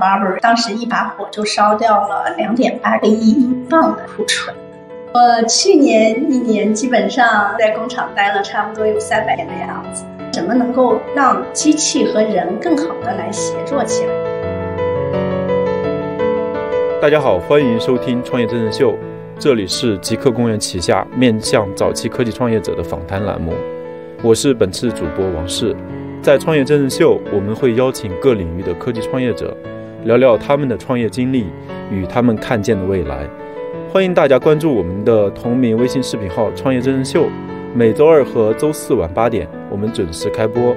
Barber 当时一把火就烧掉了两点八个亿英镑的库存。我去年一年基本上在工厂待了差不多有三百天的样子。怎么能够让机器和人更好的来协作起来？大家好，欢迎收听创业真人秀，这里是极客公园旗下面向早期科技创业者的访谈栏目。我是本次主播王氏，在创业真人秀，我们会邀请各领域的科技创业者，聊聊他们的创业经历与他们看见的未来。欢迎大家关注我们的同名微信视频号“创业真人秀”。每周二和周四晚八点，我们准时开播。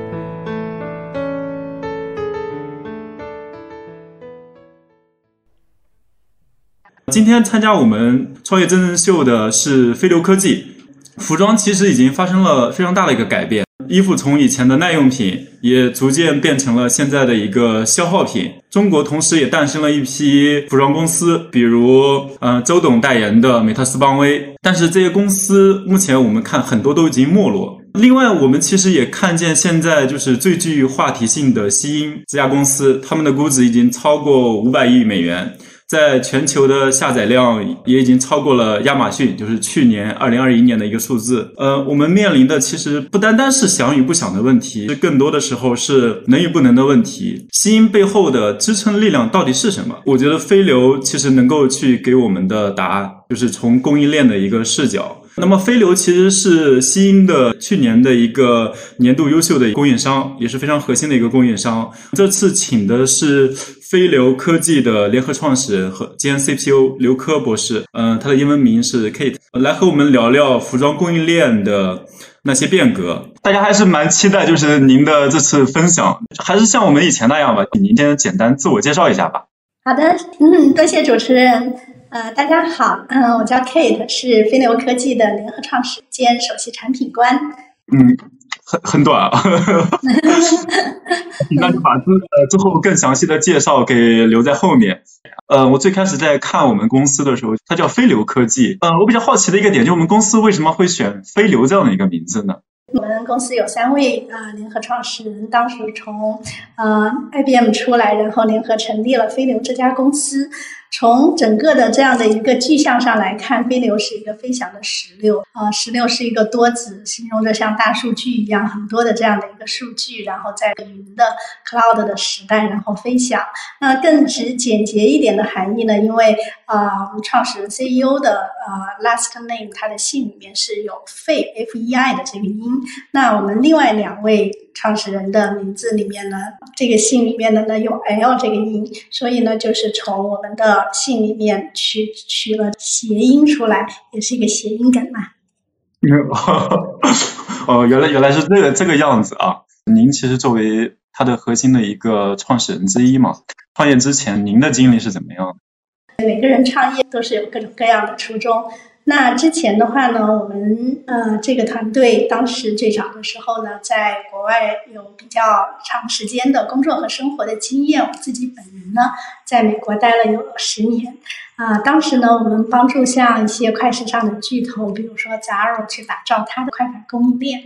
今天参加我们创业真人秀的是飞流科技。服装其实已经发生了非常大的一个改变。衣服从以前的耐用品，也逐渐变成了现在的一个消耗品。中国同时也诞生了一批服装公司，比如，呃，周董代言的美特斯邦威。但是这些公司目前我们看很多都已经没落。另外，我们其实也看见现在就是最具话题性的西音这家公司，他们的估值已经超过五百亿美元。在全球的下载量也已经超过了亚马逊，就是去年二零二一年的一个数字。呃，我们面临的其实不单单是想与不想的问题，更多的时候是能与不能的问题。基因背后的支撑力量到底是什么？我觉得飞流其实能够去给我们的答案，就是从供应链的一个视角。那么飞流其实是西音的去年的一个年度优秀的供应商，也是非常核心的一个供应商。这次请的是飞流科技的联合创始人和兼 CPO 刘科博士，嗯，他的英文名是 Kate，来和我们聊聊服装供应链的那些变革。大家还是蛮期待，就是您的这次分享，还是像我们以前那样吧，您先简单自我介绍一下吧。好的，嗯，多谢主持人。呃，大家好，嗯，我叫 Kate，是飞流科技的联合创始兼首席产品官。嗯，很很短啊，那就把之呃之后更详细的介绍给留在后面。呃，我最开始在看我们公司的时候，它叫飞流科技。呃，我比较好奇的一个点，就我们公司为什么会选飞流这样的一个名字呢？我们公司有三位啊联合创始人，当时从呃 IBM 出来，然后联合成立了飞流这家公司。从整个的这样的一个具象上来看，飞流是一个飞翔的石榴啊，石榴是一个多子，形容着像大数据一样很多的这样的一个数据，然后在云的 cloud 的时代，然后飞翔。那更直简洁一点的含义呢？因为啊，我们创始人 CEO 的呃 last name，他的姓里面是有费 F E I 的这个音。那我们另外两位。创始人的名字里面呢，这个姓里面的呢有 L 这个音，所以呢就是从我们的姓里面取取了谐音出来，也是一个谐音梗嘛。哦，原来原来是这个这个样子啊！您其实作为它的核心的一个创始人之一嘛，创业之前您的经历是怎么样的？每个人创业都是有各种各样的初衷。那之前的话呢，我们呃这个团队当时最早的时候呢，在国外有比较长时间的工作和生活的经验。我自己本人呢，在美国待了有十年。啊，当时呢，我们帮助像一些快时尚的巨头，比如说 Zara 去打造它的快板供应链，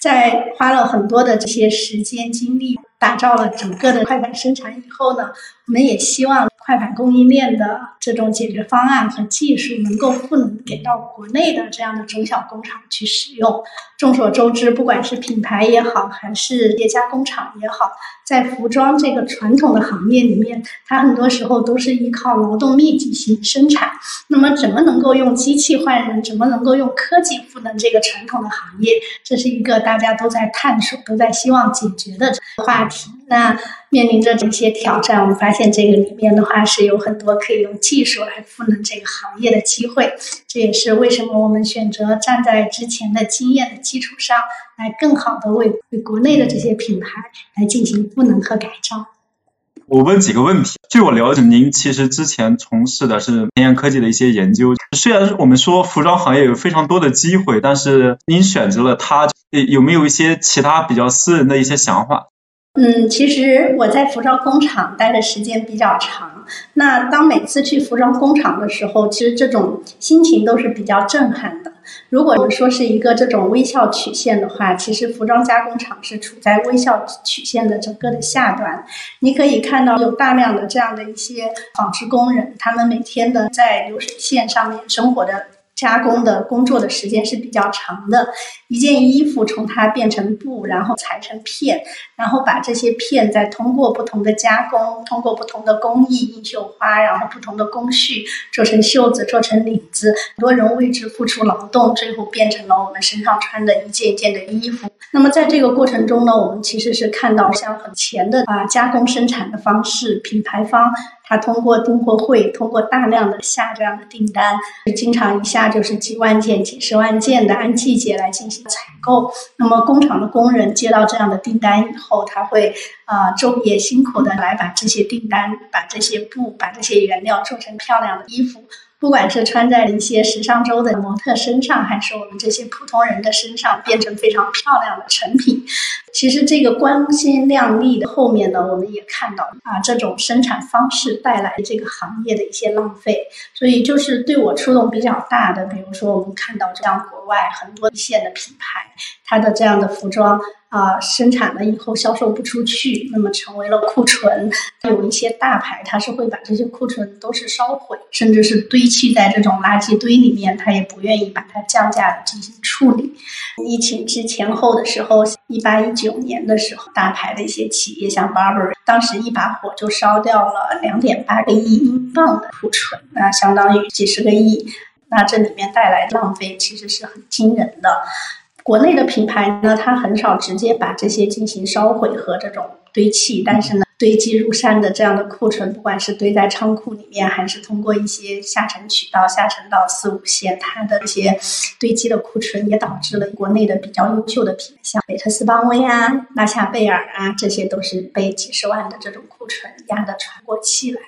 在花了很多的这些时间精力，打造了整个的快板生产以后呢，我们也希望。快板供应链的这种解决方案和技术能够赋能给到国内的这样的中小工厂去使用。众所周知，不管是品牌也好，还是叠加工厂也好，在服装这个传统的行业里面，它很多时候都是依靠劳动密集型生产。那么，怎么能够用机器换人？怎么能够用科技赋能这个传统的行业？这是一个大家都在探索、都在希望解决的话题。那面临着这些挑战，我们发现这个里面的话是有很多可以用技术来赋能这个行业的机会。这也是为什么我们选择站在之前的经验的基础上来，更好的为为国内的这些品牌来进行赋能和改造。我问几个问题。据我了解，您其实之前从事的是前沿科技的一些研究。虽然我们说服装行业有非常多的机会，但是您选择了它，有没有一些其他比较私人的一些想法？嗯，其实我在服装工厂待的时间比较长。那当每次去服装工厂的时候，其实这种心情都是比较震撼的。如果我们说是一个这种微笑曲线的话，其实服装加工厂是处在微笑曲线的整个的下端。你可以看到有大量的这样的一些纺织工人，他们每天的在流水线上面生活的。加工的工作的时间是比较长的，一件衣服从它变成布，然后裁成片，然后把这些片再通过不同的加工，通过不同的工艺印绣花，然后不同的工序做成袖子，做成领子，很多人为之付出劳动，最后变成了我们身上穿的一件一件的衣服。那么在这个过程中呢，我们其实是看到像很前的啊加工生产的方式，品牌方。他通过订货会，通过大量的下这样的订单，经常一下就是几万件、几十万件的，按季节来进行采购。那么工厂的工人接到这样的订单以后，他会啊昼夜辛苦的来把这些订单、把这些布、把这些原料做成漂亮的衣服。不管是穿在一些时尚周的模特身上，还是我们这些普通人的身上，变成非常漂亮的成品。其实这个光鲜亮丽的后面呢，我们也看到啊，这种生产方式带来这个行业的一些浪费。所以就是对我触动比较大的，比如说我们看到这样国外很多一线的品牌，它的这样的服装。啊，生产了以后销售不出去，那么成为了库存。有一些大牌，它是会把这些库存都是烧毁，甚至是堆砌在这种垃圾堆里面，他也不愿意把它降价进行处理。疫情之前后的时候，一八一九年的时候，大牌的一些企业像 Barber，当时一把火就烧掉了两点八个亿英镑的库存，那相当于几十个亿。那这里面带来的浪费其实是很惊人的。国内的品牌呢，它很少直接把这些进行烧毁和这种堆砌，但是呢。堆积如山的这样的库存，不管是堆在仓库里面，还是通过一些下沉渠道下沉到四五线，它的一些堆积的库存，也导致了国内的比较优秀的品牌，像美特斯邦威啊、拉夏贝尔啊，这些都是被几十万的这种库存压得喘不过气来。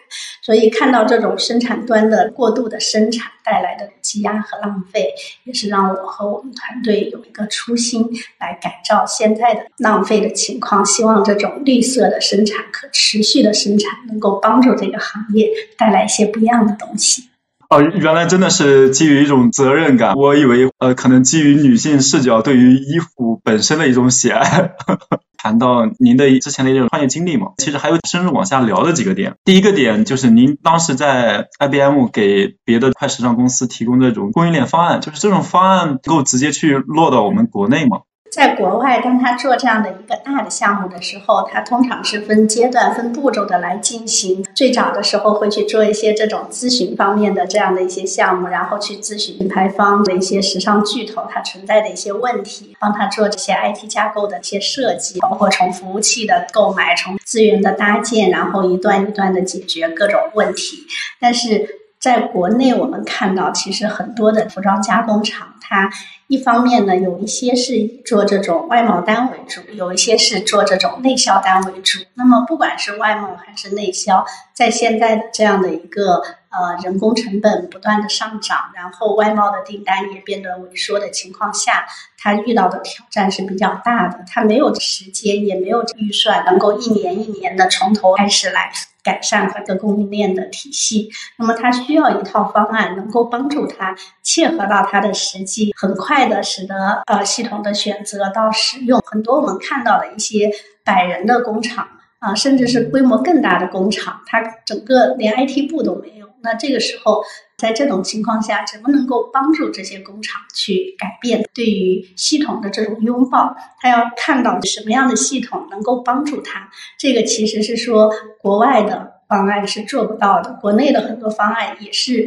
所以看到这种生产端的过度的生产带来的积压和浪费，也是让我和我们团队有一个初心来改造现在的浪费的情况，希望这种绿色的生产。可持续的生产能够帮助这个行业带来一些不一样的东西。哦，原来真的是基于一种责任感。我以为，呃，可能基于女性视角对于衣服本身的一种喜爱。谈到您的之前的一种创业经历嘛，其实还有深入往下聊的几个点。第一个点就是您当时在 IBM 给别的快时尚公司提供这种供应链方案，就是这种方案能够直接去落到我们国内吗？在国外，当他做这样的一个大的项目的时候，他通常是分阶段、分步骤的来进行。最早的时候会去做一些这种咨询方面的这样的一些项目，然后去咨询品牌方的一些时尚巨头它存在的一些问题，帮他做这些 IT 架构的一些设计，包括从服务器的购买、从资源的搭建，然后一段一段的解决各种问题。但是在国内，我们看到其实很多的服装加工厂，它一方面呢，有一些是以做这种外贸单为主，有一些是做这种内销单为主。那么，不管是外贸还是内销，在现在的这样的一个呃人工成本不断的上涨，然后外贸的订单也变得萎缩的情况下，它遇到的挑战是比较大的。它没有时间，也没有预算，能够一年一年的从头开始来。改善它的供应链的体系，那么它需要一套方案，能够帮助它切合到它的实际，很快的使得呃系统的选择到使用。很多我们看到的一些百人的工厂啊，甚至是规模更大的工厂，它整个连 IT 部都没有。那这个时候。在这种情况下，怎么能够帮助这些工厂去改变对于系统的这种拥抱？他要看到什么样的系统能够帮助他？这个其实是说国外的方案是做不到的，国内的很多方案也是，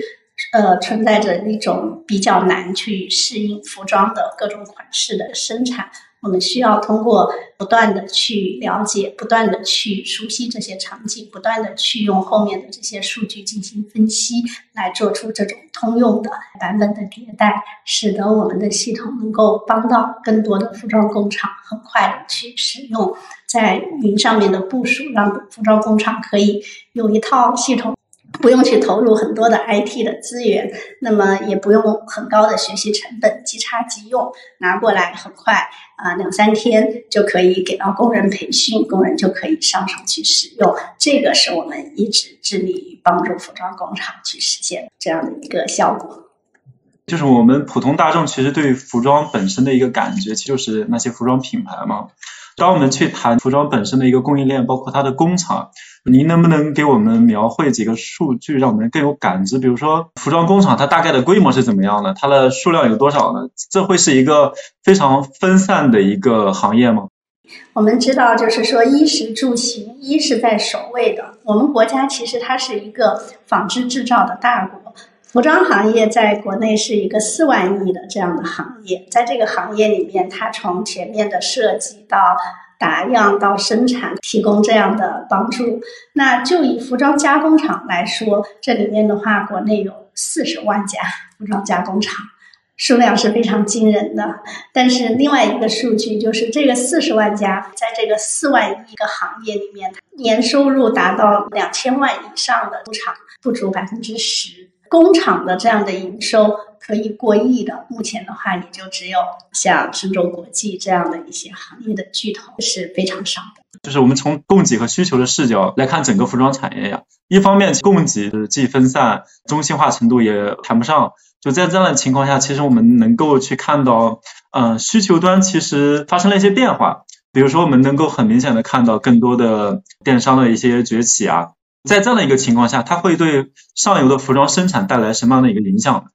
呃，存在着一种比较难去适应服装的各种款式的生产。我们需要通过不断的去了解，不断的去熟悉这些场景，不断的去用后面的这些数据进行分析，来做出这种通用的版本的迭代，使得我们的系统能够帮到更多的服装工厂很快的去使用，在云上面的部署，让服装工厂可以有一套系统。不用去投入很多的 IT 的资源，那么也不用很高的学习成本，即插即用，拿过来很快啊，两三天就可以给到工人培训，工人就可以上手去使用。这个是我们一直致力于帮助服装工厂去实现这样的一个效果。就是我们普通大众其实对服装本身的一个感觉，其实就是那些服装品牌嘛。当我们去谈服装本身的一个供应链，包括它的工厂，您能不能给我们描绘几个数据，让我们更有感知？比如说，服装工厂它大概的规模是怎么样的？它的数量有多少呢？这会是一个非常分散的一个行业吗？我们知道，就是说衣食住行，衣是在首位的。我们国家其实它是一个纺织制造的大国，服装行业在国内是一个四万亿的这样的行业。在这个行业里面，它从前面的设计到打样到生产，提供这样的帮助。那就以服装加工厂来说，这里面的话，国内有四十万家服装加工厂。数量是非常惊人的，但是另外一个数据就是，这个四十万家在这个四万亿个行业里面，年收入达到两千万以上的工厂不足百分之十，工厂的这样的营收可以过亿的，目前的话也就只有像深州国际这样的一些行业的巨头是非常少的。就是我们从供给和需求的视角来看整个服装产业呀，一方面供给既分散，中心化程度也谈不上。就在这样的情况下，其实我们能够去看到，嗯，需求端其实发生了一些变化。比如说，我们能够很明显的看到更多的电商的一些崛起啊。在这样的一个情况下，它会对上游的服装生产带来什么样的一个影响？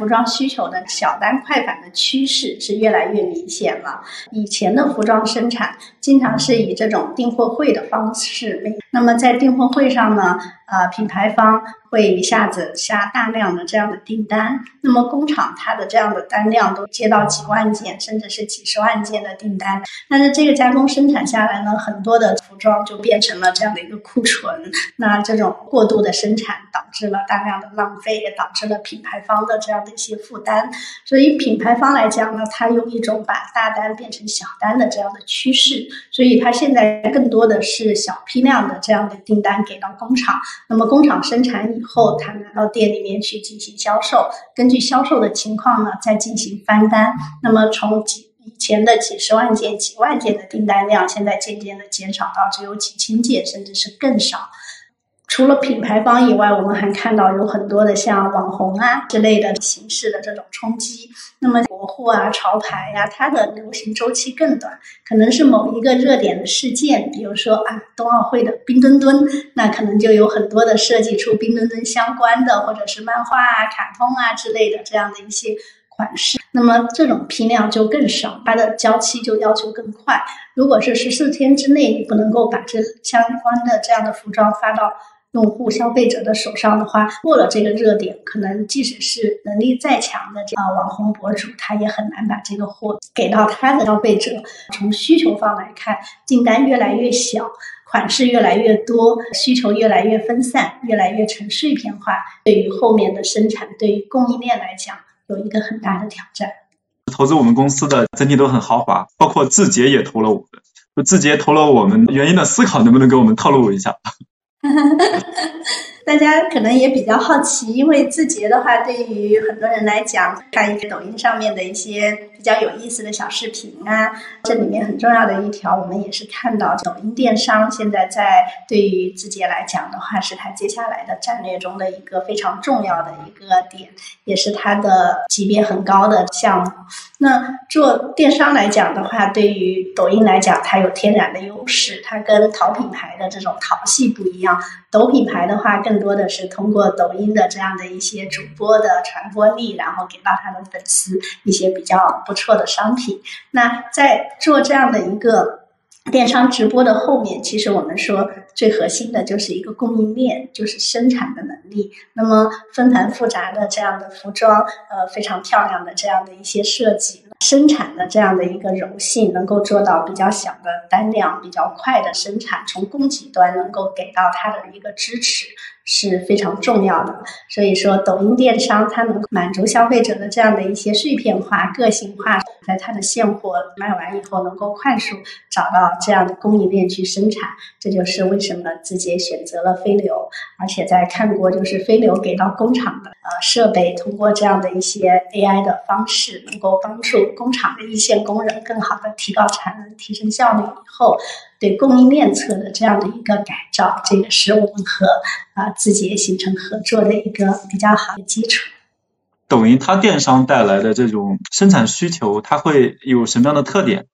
服装需求的小单快返的趋势是越来越明显了。以前的服装生产经常是以这种订货会的方式，那么在订货会上呢，呃，品牌方会一下子下大量的这样的订单，那么工厂它的这样的单量都接到几万件，甚至是几十万件的订单。但是这个加工生产下来呢，很多的服装就变成了这样的一个库存。那这种过度的生产导致了大量的浪费，也导致了品牌方的这样的。一些负担，所以品牌方来讲呢，它用一种把大单变成小单的这样的趋势，所以它现在更多的是小批量的这样的订单给到工厂，那么工厂生产以后，他拿到店里面去进行销售，根据销售的情况呢，再进行翻单，那么从几以前的几十万件、几万件的订单量，现在渐渐的减少到只有几千件，甚至是更少。除了品牌方以外，我们还看到有很多的像网红啊之类的形式的这种冲击。那么国货啊、潮牌呀，它的流行周期更短，可能是某一个热点的事件，比如说啊冬奥会的冰墩墩，那可能就有很多的设计出冰墩墩相关的，或者是漫画啊、卡通啊之类的这样的一些款式。那么这种批量就更少，它的交期就要求更快。如果是十四天之内你不能够把这相关的这样的服装发到。用户消费者的手上的话，过了这个热点，可能即使是能力再强的这啊网红博主，他也很难把这个货给到他的消费者。从需求方来看，订单越来越小，款式越来越多，需求越来越分散，越来越成碎片化，对于后面的生产，对于供应链来讲，有一个很大的挑战。投资我们公司的整体都很豪华，包括字节也投了我们，字节投了我们原因的思考，能不能给我们透露一下？大家可能也比较好奇，因为字节的话，对于很多人来讲，看一些抖音上面的一些比较有意思的小视频啊，这里面很重要的一条，我们也是看到抖音电商现在在对于字节来讲的话，是它接下来的战略中的一个非常重要的一个点，也是它的级别很高的项目。那做电商来讲的话，对于抖音来讲，它有天然的优势，它跟淘品牌的这种淘系不一样。抖品牌的话，更多的是通过抖音的这样的一些主播的传播力，然后给到他的粉丝一些比较不错的商品。那在做这样的一个电商直播的后面，其实我们说最核心的就是一个供应链，就是生产的能力。那么纷繁复杂的这样的服装，呃，非常漂亮的这样的一些设计。生产的这样的一个柔性，能够做到比较小的单量、比较快的生产，从供给端能够给到它的一个支持。是非常重要的，所以说抖音电商它能满足消费者的这样的一些碎片化、个性化，在它的现货卖完以后，能够快速找到这样的供应链去生产，这就是为什么字节选择了飞流，而且在看过就是飞流给到工厂的呃设备，通过这样的一些 AI 的方式，能够帮助工厂的一线工人更好的提高产能、提升效率以后。对供应链侧的这样的一个改造，这个是我们和啊字节形成合作的一个比较好的基础。抖音它电商带来的这种生产需求，它会有什么样的特点？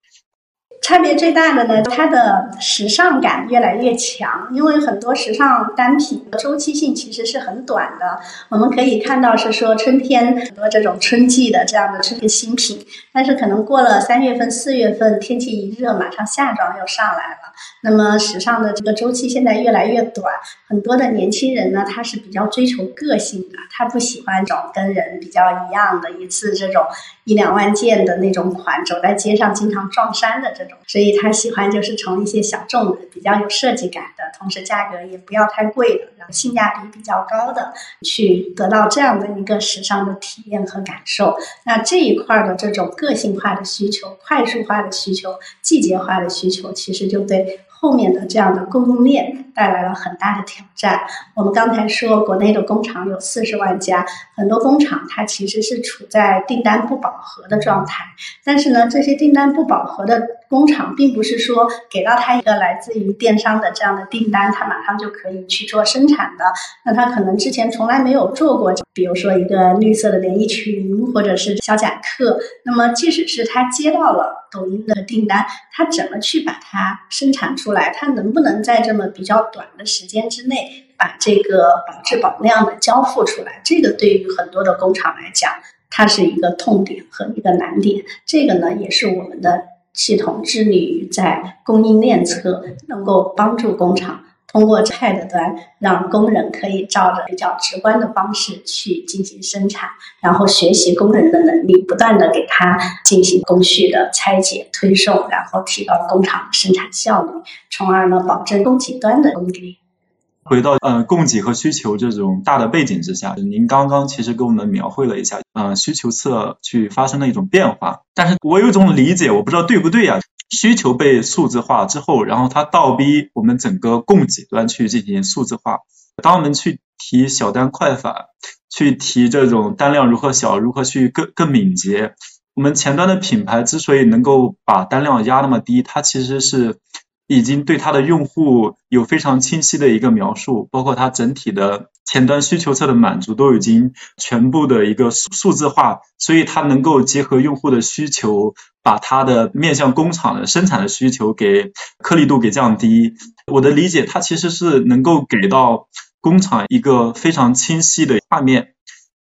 差别最大的呢，它的时尚感越来越强，因为很多时尚单品周期性其实是很短的。我们可以看到是说春天很多这种春季的这样的这个新品，但是可能过了三月份、四月份，天气一热，马上夏装又上来了。那么时尚的这个周期现在越来越短，很多的年轻人呢，他是比较追求个性的，他不喜欢这种跟人比较一样的，一次这种一两万件的那种款，走在街上经常撞衫的这种。所以他喜欢就是从一些小众的、比较有设计感的，同时价格也不要太贵的，然后性价比比较高的，去得到这样的一个时尚的体验和感受。那这一块的这种个性化的需求、快速化的需求、季节化的需求，其实就对。后面的这样的供应链带来了很大的挑战。我们刚才说，国内的工厂有四十万家，很多工厂它其实是处在订单不饱和的状态。但是呢，这些订单不饱和的工厂，并不是说给到他一个来自于电商的这样的订单，他马上就可以去做生产的。那他可能之前从来没有做过，比如说一个绿色的连衣裙，或者是小夹克。那么，即使是他接到了抖音的订单，他怎么去把它生产出？来，他能不能在这么比较短的时间之内把这个保质保量的交付出来？这个对于很多的工厂来讲，它是一个痛点和一个难点。这个呢，也是我们的系统致力于在供应链侧能够帮助工厂。通过 CAD 端，让工人可以照着比较直观的方式去进行生产，然后学习工人的能力，不断的给他进行工序的拆解、推送，然后提高工厂生产效率，从而呢保证供给端的供给。回到呃供给和需求这种大的背景之下，您刚刚其实给我们描绘了一下，呃需求侧去发生的一种变化，但是我有一种理解，我不知道对不对呀？需求被数字化之后，然后它倒逼我们整个供给端去进行数字化。当我们去提小单快返，去提这种单量如何小，如何去更更敏捷，我们前端的品牌之所以能够把单量压那么低，它其实是。已经对它的用户有非常清晰的一个描述，包括它整体的前端需求侧的满足都已经全部的一个数字化，所以它能够结合用户的需求，把它的面向工厂的生产的需求给颗粒度给降低。我的理解，它其实是能够给到工厂一个非常清晰的画面，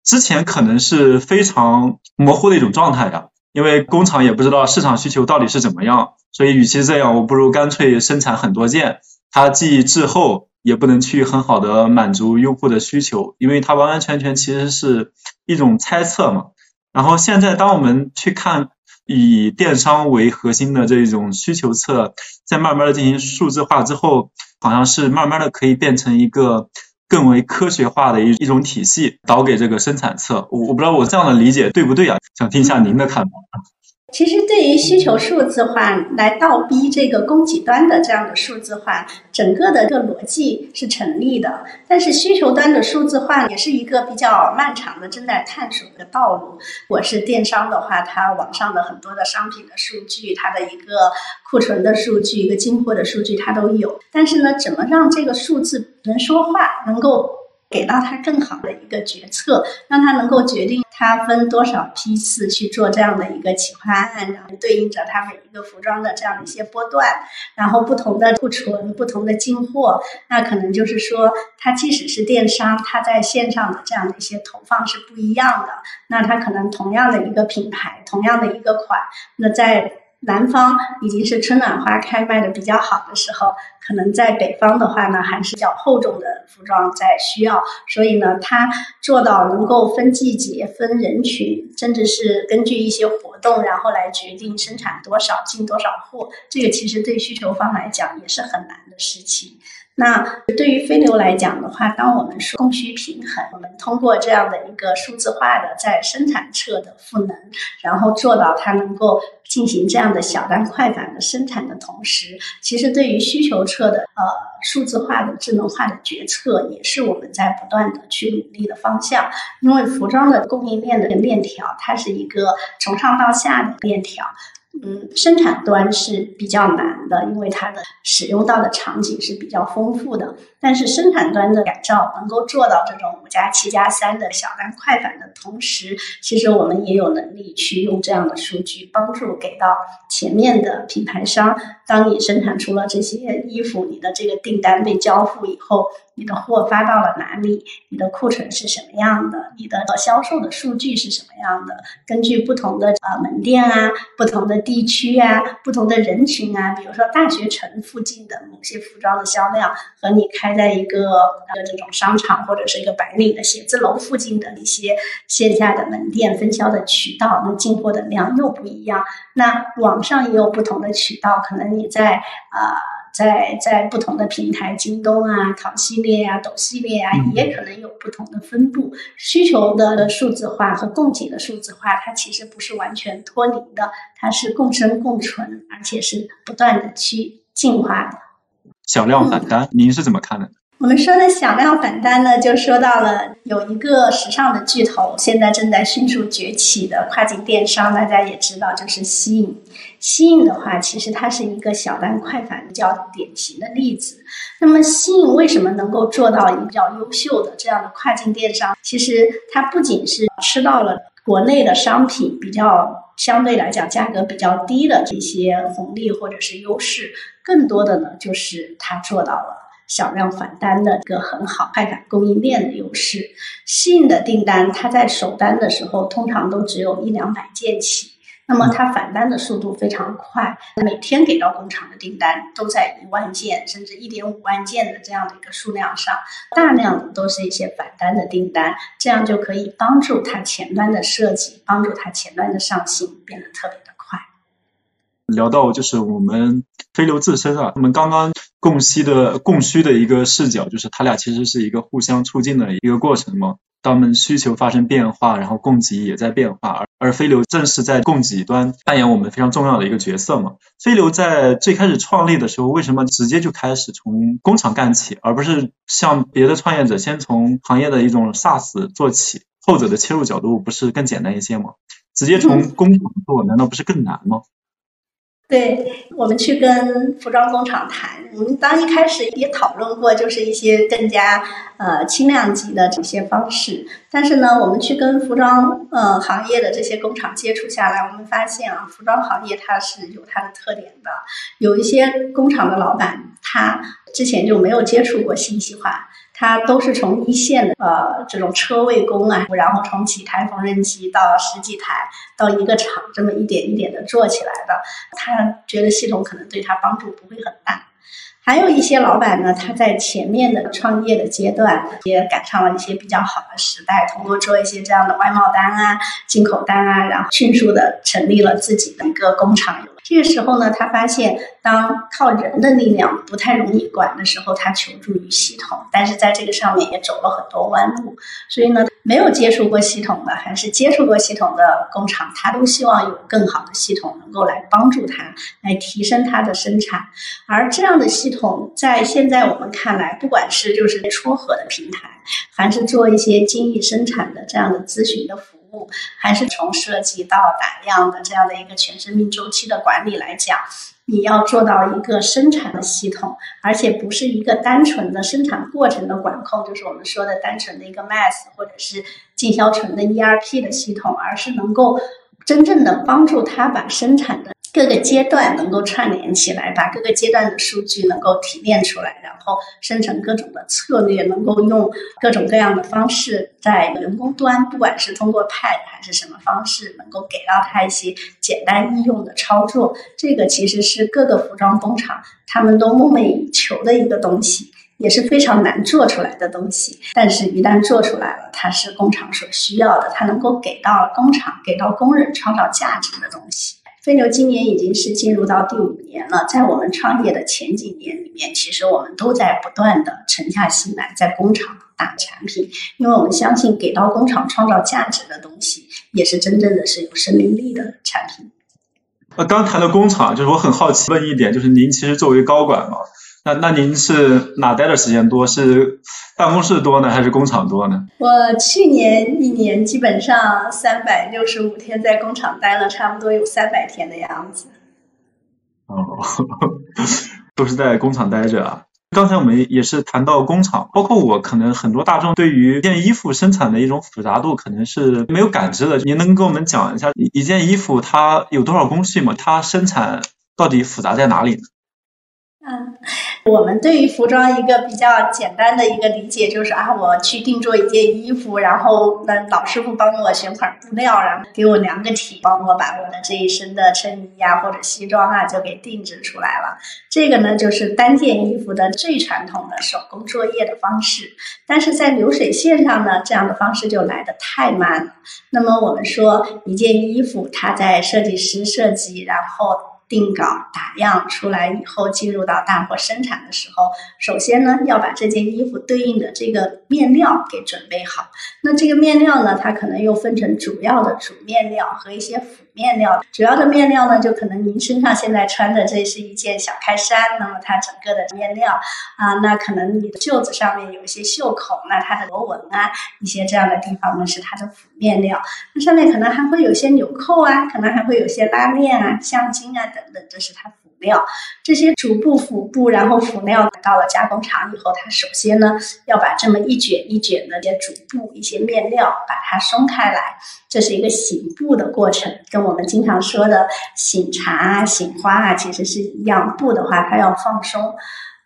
之前可能是非常模糊的一种状态的，因为工厂也不知道市场需求到底是怎么样。所以，与其这样，我不如干脆生产很多件。它既滞后，也不能去很好的满足用户的需求，因为它完完全全其实是一种猜测嘛。然后现在，当我们去看以电商为核心的这种需求侧，在慢慢的进行数字化之后，好像是慢慢的可以变成一个更为科学化的一一种体系，导给这个生产侧。我我不知道我这样的理解对不对啊？想听一下您的看法。其实，对于需求数字化来倒逼这个供给端的这样的数字化，整个的这个逻辑是成立的。但是，需求端的数字化也是一个比较漫长的、正在探索的道路。我是电商的话，它网上的很多的商品的数据，它的一个库存的数据、一个进货的数据，它都有。但是呢，怎么让这个数字能说话，能够？给到他更好的一个决策，让他能够决定它分多少批次去做这样的一个企划案，然后对应着它每一个服装的这样的一些波段，然后不同的库存、不同的进货，那可能就是说，它即使是电商，它在线上的这样的一些投放是不一样的，那它可能同样的一个品牌，同样的一个款，那在。南方已经是春暖花开卖的比较好的时候，可能在北方的话呢，还是比较厚重的服装在需要，所以呢，它做到能够分季节、分人群，甚至是根据一些活动，然后来决定生产多少、进多少货，这个其实对需求方来讲也是很难的事情。那对于飞流来讲的话，当我们说供需平衡，我们通过这样的一个数字化的在生产侧的赋能，然后做到它能够进行这样的小单快返的生产的同时，其实对于需求侧的呃数字化的智能化的决策，也是我们在不断的去努力的方向。因为服装的供应链的链条，它是一个从上到下的链条。嗯，生产端是比较难的，因为它的使用到的场景是比较丰富的。但是生产端的改造能够做到这种五加七加三的小单快返的同时，其实我们也有能力去用这样的数据帮助给到前面的品牌商。当你生产出了这些衣服，你的这个订单被交付以后。你的货发到了哪里？你的库存是什么样的？你的销售的数据是什么样的？根据不同的呃门店啊、不同的地区啊、不同的人群啊，比如说大学城附近的某些服装的销量，和你开在一个呃这种商场或者是一个白领的写字楼附近的一些线下的门店分销的渠道，那进货的量又不一样。那网上也有不同的渠道，可能你在啊。在在不同的平台，京东啊、淘系列啊、抖系列啊，也可能有不同的分布。需求的数字化和供给的数字化，它其实不是完全脱离的，它是共生共存，而且是不断的去进化的。小量反单，您是怎么看的？我们说的响亮反单呢，就说到了有一个时尚的巨头，现在正在迅速崛起的跨境电商，大家也知道，就是西影。西影的话，其实它是一个小单快返比较典型的例子。那么，西影为什么能够做到一个比较优秀的这样的跨境电商？其实它不仅是吃到了国内的商品比较相对来讲价格比较低的这些红利或者是优势，更多的呢，就是它做到了。小量返单的一个很好快感供应链的优势，吸引的订单，它在首单的时候通常都只有一两百件起，那么它返单的速度非常快，每天给到工厂的订单都在一万件甚至一点五万件的这样的一个数量上，大量的都是一些返单的订单，这样就可以帮助它前端的设计，帮助它前端的上新变得特别的快。聊到就是我们飞流自身啊，我们刚刚。供需的供需的一个视角，就是它俩其实是一个互相促进的一个过程嘛。当我们需求发生变化，然后供给也在变化，而而飞流正是在供给端扮演我们非常重要的一个角色嘛。飞流在最开始创立的时候，为什么直接就开始从工厂干起，而不是像别的创业者先从行业的一种 SaaS 做起？后者的切入角度不是更简单一些吗？直接从工厂做，难道不是更难吗？对我们去跟服装工厂谈，我们当一开始也讨论过，就是一些更加呃轻量级的这些方式。但是呢，我们去跟服装呃行业的这些工厂接触下来，我们发现啊，服装行业它是有它的特点的。有一些工厂的老板，他之前就没有接触过信息化。它都是从一线的呃这种车位工啊，然后从几台缝纫机到十几台，到一个厂这么一点一点的做起来的。他觉得系统可能对他帮助不会很大。还有一些老板呢，他在前面的创业的阶段也赶上了一些比较好的时代，通过做一些这样的外贸单啊、进口单啊，然后迅速的成立了自己的一个工厂。这个时候呢，他发现当靠人的力量不太容易管的时候，他求助于系统，但是在这个上面也走了很多弯路。所以呢，没有接触过系统的，还是接触过系统的工厂，他都希望有更好的系统能够来帮助他，来提升他的生产。而这样的系统，在现在我们看来，不管是就是撮合的平台，还是做一些精益生产的这样的咨询的服务。还是从设计到打样的这样的一个全生命周期的管理来讲，你要做到一个生产的系统，而且不是一个单纯的生产过程的管控，就是我们说的单纯的一个 mass 或者是进销存的 ERP 的系统，而是能够真正的帮助他把生产的。各个阶段能够串联起来，把各个阶段的数据能够提炼出来，然后生成各种的策略，能够用各种各样的方式在人工端，不管是通过 Pad 还是什么方式，能够给到他一些简单易用的操作。这个其实是各个服装工厂他们都梦寐以求的一个东西，也是非常难做出来的东西。但是，一旦做出来了，它是工厂所需要的，它能够给到工厂、给到工人创造价值的东西。飞牛今年已经是进入到第五年了，在我们创业的前几年里面，其实我们都在不断的沉下心来，在工厂打产品，因为我们相信给到工厂创造价值的东西，也是真正的是有生命力的产品。呃，刚谈的工厂，就是我很好奇问一点，就是您其实作为高管嘛。那那您是哪待的时间多？是办公室多呢，还是工厂多呢？我去年一年基本上三百六十五天在工厂待了，差不多有三百天的样子。哦，都是在工厂待着啊。刚才我们也是谈到工厂，包括我，可能很多大众对于一件衣服生产的一种复杂度，可能是没有感知的。您能跟我们讲一下一件衣服它有多少工序吗？它生产到底复杂在哪里呢？嗯，我们对于服装一个比较简单的一个理解就是啊，我去定做一件衣服，然后那老师傅帮我选款布料，然后给我量个体，帮我把我的这一身的衬衣呀或者西装啊就给定制出来了。这个呢就是单件衣服的最传统的手工作业的方式。但是在流水线上呢，这样的方式就来的太慢了。那么我们说一件衣服，它在设计师设计，然后。定稿打样出来以后，进入到大货生产的时候，首先呢要把这件衣服对应的这个面料给准备好。那这个面料呢，它可能又分成主要的主面料和一些辅面料。主要的面料呢，就可能您身上现在穿的这是一件小开衫，那么它整个的面料啊，那可能你的袖子上面有一些袖口，那它的螺纹啊，一些这样的地方呢是它的辅面料。那上面可能还会有些纽扣啊，可能还会有些拉链啊、橡筋啊。等等，这是它辅料，这些主布、辅布，然后辅料到了加工厂以后，它首先呢要把这么一卷一卷的这些主布、一些面料把它松开来，这是一个醒布的过程，跟我们经常说的醒茶啊、醒花啊其实是一样。布的话，它要放松。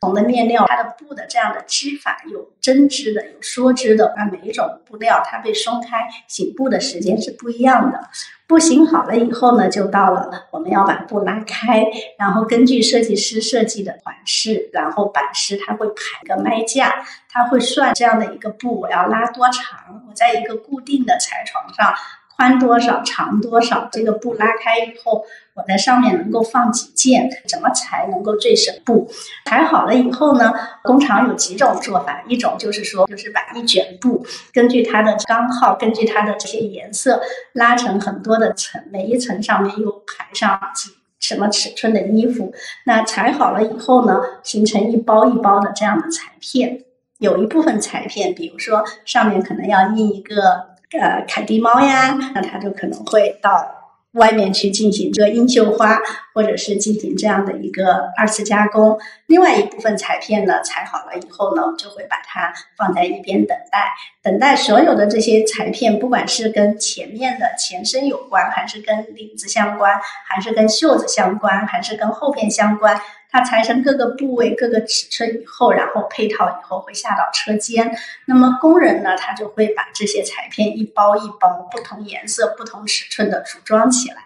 不同的面料，它的布的这样的织法有针织的，有梭织的，那每一种布料它被松开醒布的时间是不一样的。布行好了以后呢，就到了我们要把布拉开，然后根据设计师设计的款式，然后版师他会排个麦架，他会算这样的一个布我要拉多长，我在一个固定的裁床上。宽多少，长多少？这个布拉开以后，我在上面能够放几件？怎么裁能够最省布？裁好了以后呢，工厂有几种做法，一种就是说，就是把一卷布根据它的钢号，根据它的这些颜色拉成很多的层，每一层上面又排上几什么尺寸的衣服。那裁好了以后呢，形成一包一包的这样的裁片。有一部分裁片，比如说上面可能要印一个。呃，凯蒂猫呀，那它就可能会到外面去进行这个英绣花，或者是进行这样的一个二次加工。另外一部分裁片呢，裁好了以后呢，就会把它放在一边等待，等待所有的这些裁片，不管是跟前面的前身有关，还是跟领子相关，还是跟袖子相关，还是跟后片相关。它裁成各个部位、各个尺寸以后，然后配套以后会下到车间。那么工人呢，他就会把这些裁片一包一包、不同颜色、不同尺寸的组装起来。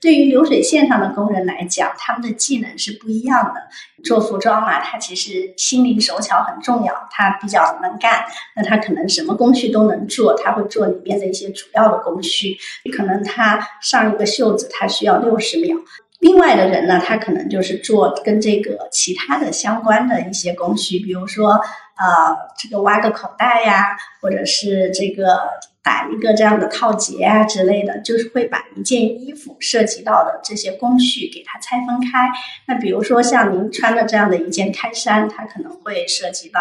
对于流水线上的工人来讲，他们的技能是不一样的。做服装嘛，他其实心灵手巧很重要，他比较能干，那他可能什么工序都能做，他会做里面的一些主要的工序。可能他上一个袖子，他需要六十秒。另外的人呢，他可能就是做跟这个其他的相关的一些工序，比如说，呃，这个挖个口袋呀，或者是这个打一个这样的套结啊之类的，就是会把一件衣服涉及到的这些工序给它拆分开。那比如说像您穿的这样的一件开衫，它可能会涉及到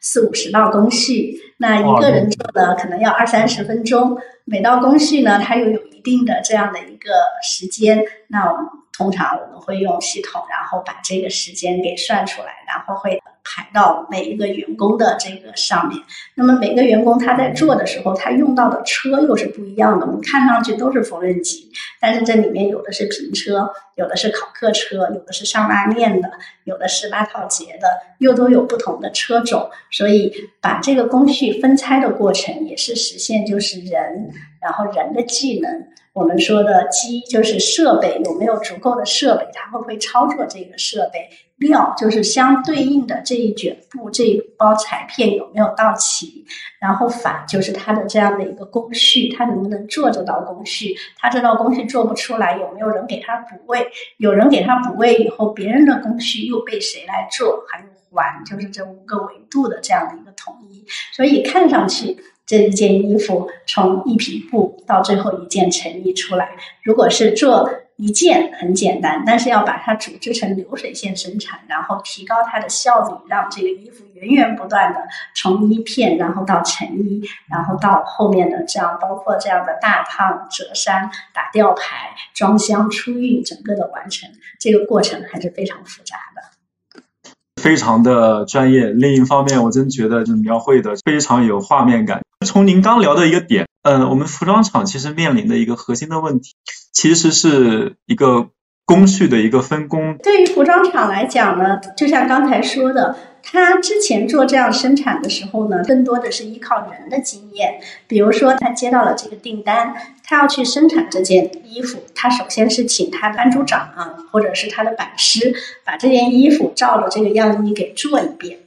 四五十道工序，那一个人做的可能要二三十分钟，每道工序呢，它又有一定的这样的一个时间，那我们。通常我们会用系统，然后把这个时间给算出来，然后会排到每一个员工的这个上面。那么每个员工他在做的时候，他用到的车又是不一样的。我们看上去都是缝纫机，但是这里面有的是平车，有的是考克车，有的是上拉链的，有的是拉套结的，又都有不同的车种。所以把这个工序分拆的过程，也是实现就是人，然后人的技能。我们说的机就是设备，有没有足够的设备？它会不会操作这个设备？料就是相对应的这一卷布、这一包裁片有没有到齐？然后法就是它的这样的一个工序，它能不能做这道工序？它这道工序做不出来，有没有人给他补位？有人给他补位以后，别人的工序又被谁来做？还有环，就是这五个维度的这样的一个统一。所以看上去。这一件衣服从一匹布到最后一件成衣出来，如果是做一件很简单，但是要把它组织成流水线生产，然后提高它的效率，让这个衣服源源不断的从一片，然后到成衣，然后到后面的这样，包括这样的大烫、折衫、打吊牌、装箱、出运，整个的完成，这个过程还是非常复杂的。非常的专业。另一方面，我真觉得就描绘的非常有画面感。从您刚聊的一个点，嗯，我们服装厂其实面临的一个核心的问题，其实是一个工序的一个分工。对于服装厂来讲呢，就像刚才说的。他之前做这样生产的时候呢，更多的是依靠人的经验。比如说，他接到了这个订单，他要去生产这件衣服，他首先是请他的班组长啊，或者是他的版师，把这件衣服照着这个样衣给做一遍。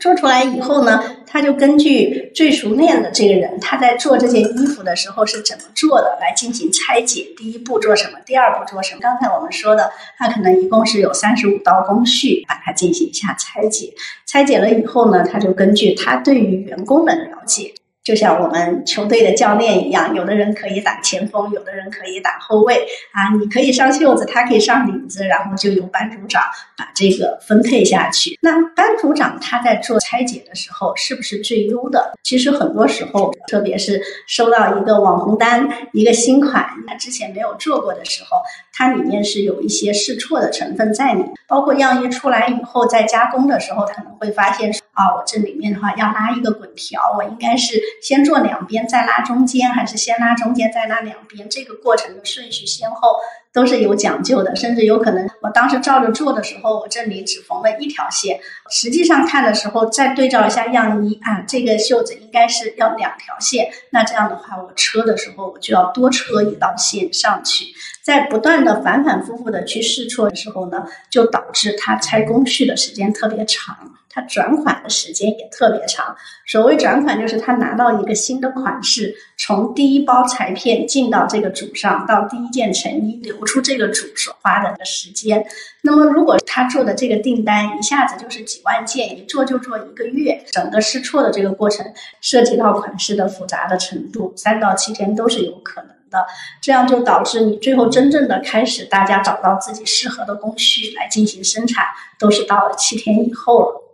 做出来以后呢，他就根据最熟练的这个人，他在做这件衣服的时候是怎么做的来进行拆解。第一步做什么，第二步做什么？刚才我们说的，他可能一共是有三十五道工序，把它进行一下拆解。拆解了以后呢，他就根据他对于员工的了解。就像我们球队的教练一样，有的人可以打前锋，有的人可以打后卫啊。你可以上袖子，他可以上领子，然后就由班组长把这个分配下去。那班组长他在做拆解的时候，是不是最优的？其实很多时候，特别是收到一个网红单、一个新款，他之前没有做过的时候，它里面是有一些试错的成分在里。包括样衣出来以后，在加工的时候，可能会发现啊，我这里面的话要拉一个滚条，我应该是。先做两边再拉中间，还是先拉中间再拉两边？这个过程的顺序先后都是有讲究的，甚至有可能我当时照着做的时候，我这里只缝了一条线，实际上看的时候再对照一下样衣啊，这个袖子应该是要两条线。那这样的话，我车的时候我就要多车一道线上去，在不断的反反复复的去试错的时候呢，就导致它拆工序的时间特别长。它转款的时间也特别长。所谓转款，就是他拿到一个新的款式，从第一包裁片进到这个组上，到第一件成衣流出这个组所花的时间。那么，如果他做的这个订单一下子就是几万件，一做就做一个月，整个试错的这个过程涉及到款式的复杂的程度，三到七天都是有可能的。这样就导致你最后真正的开始，大家找到自己适合的工序来进行生产，都是到了七天以后了。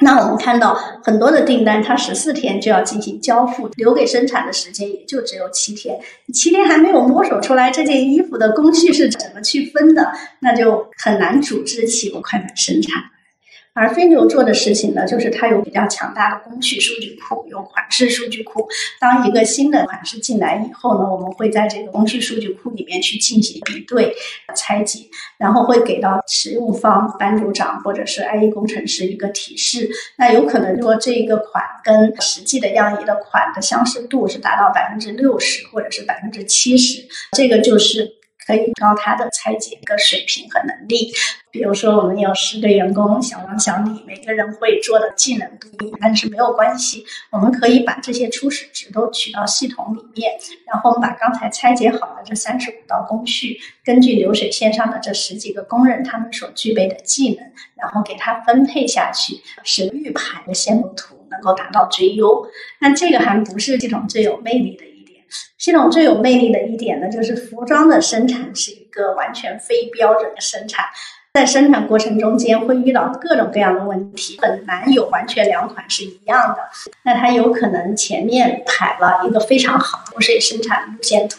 那我们看到很多的订单，它十四天就要进行交付，留给生产的时间也就只有七天。七天还没有摸索出来这件衣服的工序是怎么去分的，那就很难组织起快板生产。而飞牛做的事情呢，就是它有比较强大的工序数据库，有款式数据库。当一个新的款式进来以后呢，我们会在这个工序数据库里面去进行比对、拆解，然后会给到使用方班组长或者是 IE 工程师一个提示。那有可能说这一个款跟实际的样衣的款的相似度是达到百分之六十或者是百分之七十，这个就是可以高他的拆解个水平和能力。比如说，我们有十个员工，小王、小李，每个人会做的技能不一样，但是没有关系，我们可以把这些初始值都取到系统里面，然后我们把刚才拆解好的这三十五道工序，根据流水线上的这十几个工人他们所具备的技能，然后给他分配下去，使预排的线路图能够达到最优。那这个还不是系统最有魅力的，系统最有魅力的一点呢，就是服装的生产是一个完全非标准的生产。在生产过程中间会遇到各种各样的问题，很难有完全两款是一样的。那它有可能前面排了一个非常好流水生产路线图，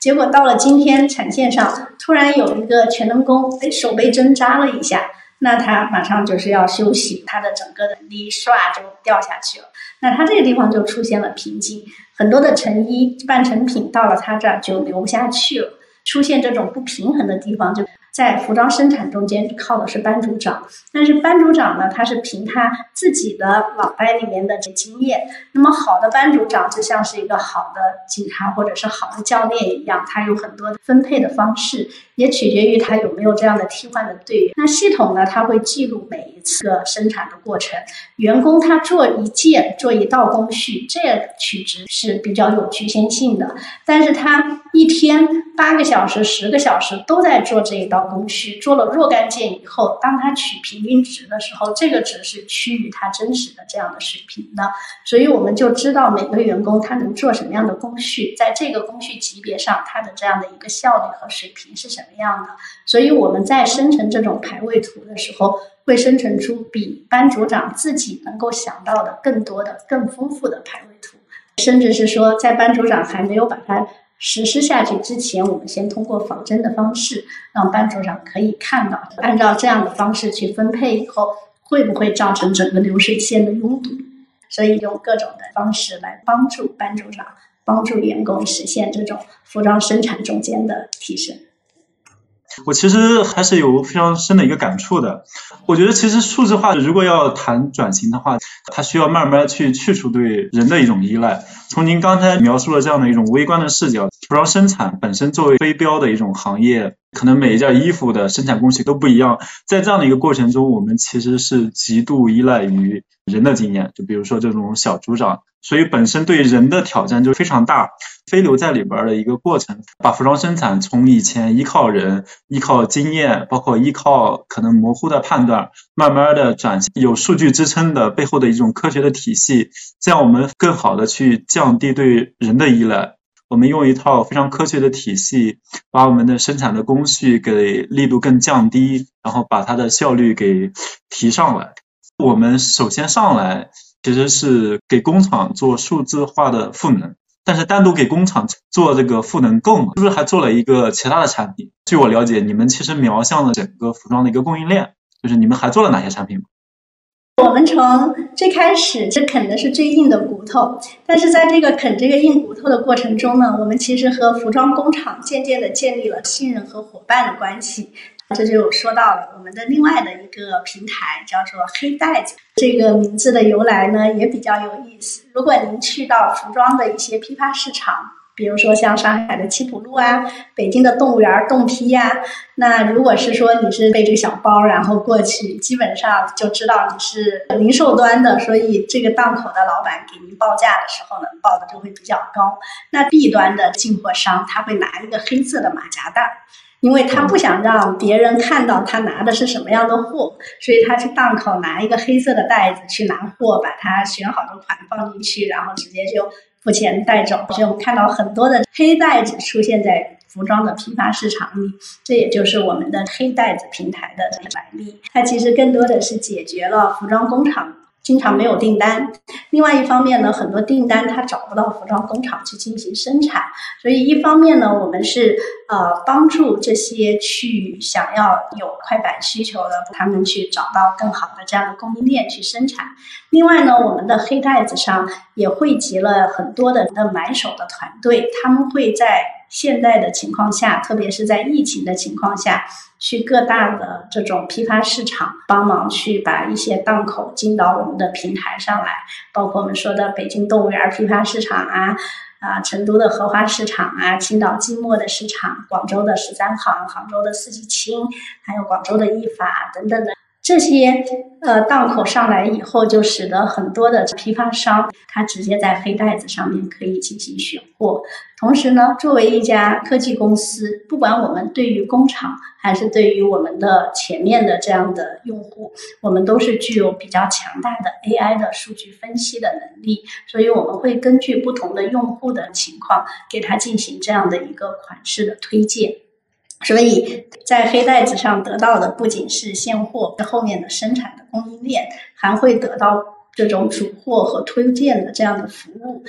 结果到了今天产线上，突然有一个全能工，哎，手被针扎了一下，那他马上就是要休息，他的整个的力唰就掉下去了。那他这个地方就出现了瓶颈，很多的成衣半成品到了他这儿就流不下去了，出现这种不平衡的地方就。在服装生产中间靠的是班组长，但是班组长呢，他是凭他自己的脑袋里面的这经验。那么好的班组长就像是一个好的警察或者是好的教练一样，他有很多分配的方式，也取决于他有没有这样的替换的队员。那系统呢，它会记录每一次生产的过程，员工他做一件做一道工序，这取值是比较有局限性的。但是他一天八个小时、十个小时都在做这一道。工序做了若干件以后，当他取平均值的时候，这个值是趋于他真实的这样的水平的，所以我们就知道每个员工他能做什么样的工序，在这个工序级别上，他的这样的一个效率和水平是什么么样的。所以我们在生成这种排位图的时候，会生成出比班组长自己能够想到的更多的、更丰富的排位图，甚至是说，在班组长还没有把它。实施下去之前，我们先通过仿真的方式，让班组长可以看到，按照这样的方式去分配以后，会不会造成整个流水线的拥堵？所以用各种的方式来帮助班组长、帮助员工实现这种服装生产中间的提升。我其实还是有非常深的一个感触的。我觉得其实数字化如果要谈转型的话，它需要慢慢去去除对人的一种依赖。从您刚才描述了这样的一种微观的视角，服装生产本身作为非标的一种行业，可能每一件衣服的生产工序都不一样。在这样的一个过程中，我们其实是极度依赖于人的经验。就比如说这种小组长。所以本身对人的挑战就非常大，飞流在里边的一个过程，把服装生产从以前依靠人、依靠经验，包括依靠可能模糊的判断，慢慢的转向有数据支撑的背后的一种科学的体系，这样我们更好的去降低对人的依赖。我们用一套非常科学的体系，把我们的生产的工序给力度更降低，然后把它的效率给提上来。我们首先上来。其实是给工厂做数字化的赋能，但是单独给工厂做这个赋能够吗？是不是还做了一个其他的产品？据我了解，你们其实瞄向了整个服装的一个供应链，就是你们还做了哪些产品吗？我们从最开始是啃的是最硬的骨头，但是在这个啃这个硬骨头的过程中呢，我们其实和服装工厂渐渐的建立了信任和伙伴的关系。这就说到了我们的另外的一个平台，叫做“黑袋子”。这个名字的由来呢，也比较有意思。如果您去到服装的一些批发市场，比如说像上海的七浦路啊，北京的动物园动批呀，那如果是说你是背这个小包然后过去，基本上就知道你是零售端的，所以这个档口的老板给您报价的时候呢，报的就会比较高。那 B 端的进货商他会拿一个黑色的马甲袋。因为他不想让别人看到他拿的是什么样的货，所以他去档口拿一个黑色的袋子去拿货，把他选好的款放进去，然后直接就付钱带走。所以我们看到很多的黑袋子出现在服装的批发市场里，这也就是我们的黑袋子平台的来历。它其实更多的是解决了服装工厂。经常没有订单，另外一方面呢，很多订单他找不到服装工厂去进行生产，所以一方面呢，我们是呃帮助这些去想要有快板需求的，他们去找到更好的这样的供应链去生产。另外呢，我们的黑袋子上也汇集了很多的的买手的团队，他们会在现在的情况下，特别是在疫情的情况下。去各大的这种批发市场帮忙去把一些档口进到我们的平台上来，包括我们说的北京动物园批发市场啊，啊成都的荷花市场啊，青岛即墨的市场，广州的十三行，杭州的四季青，还有广州的意法等等的。这些呃档口上来以后，就使得很多的批发商他直接在黑袋子上面可以进行选货。同时呢，作为一家科技公司，不管我们对于工厂还是对于我们的前面的这样的用户，我们都是具有比较强大的 AI 的数据分析的能力。所以我们会根据不同的用户的情况，给他进行这样的一个款式的推荐。所以在黑袋子上得到的不仅是现货后面的生产的供应链，还会得到这种主货和推荐的这样的服务。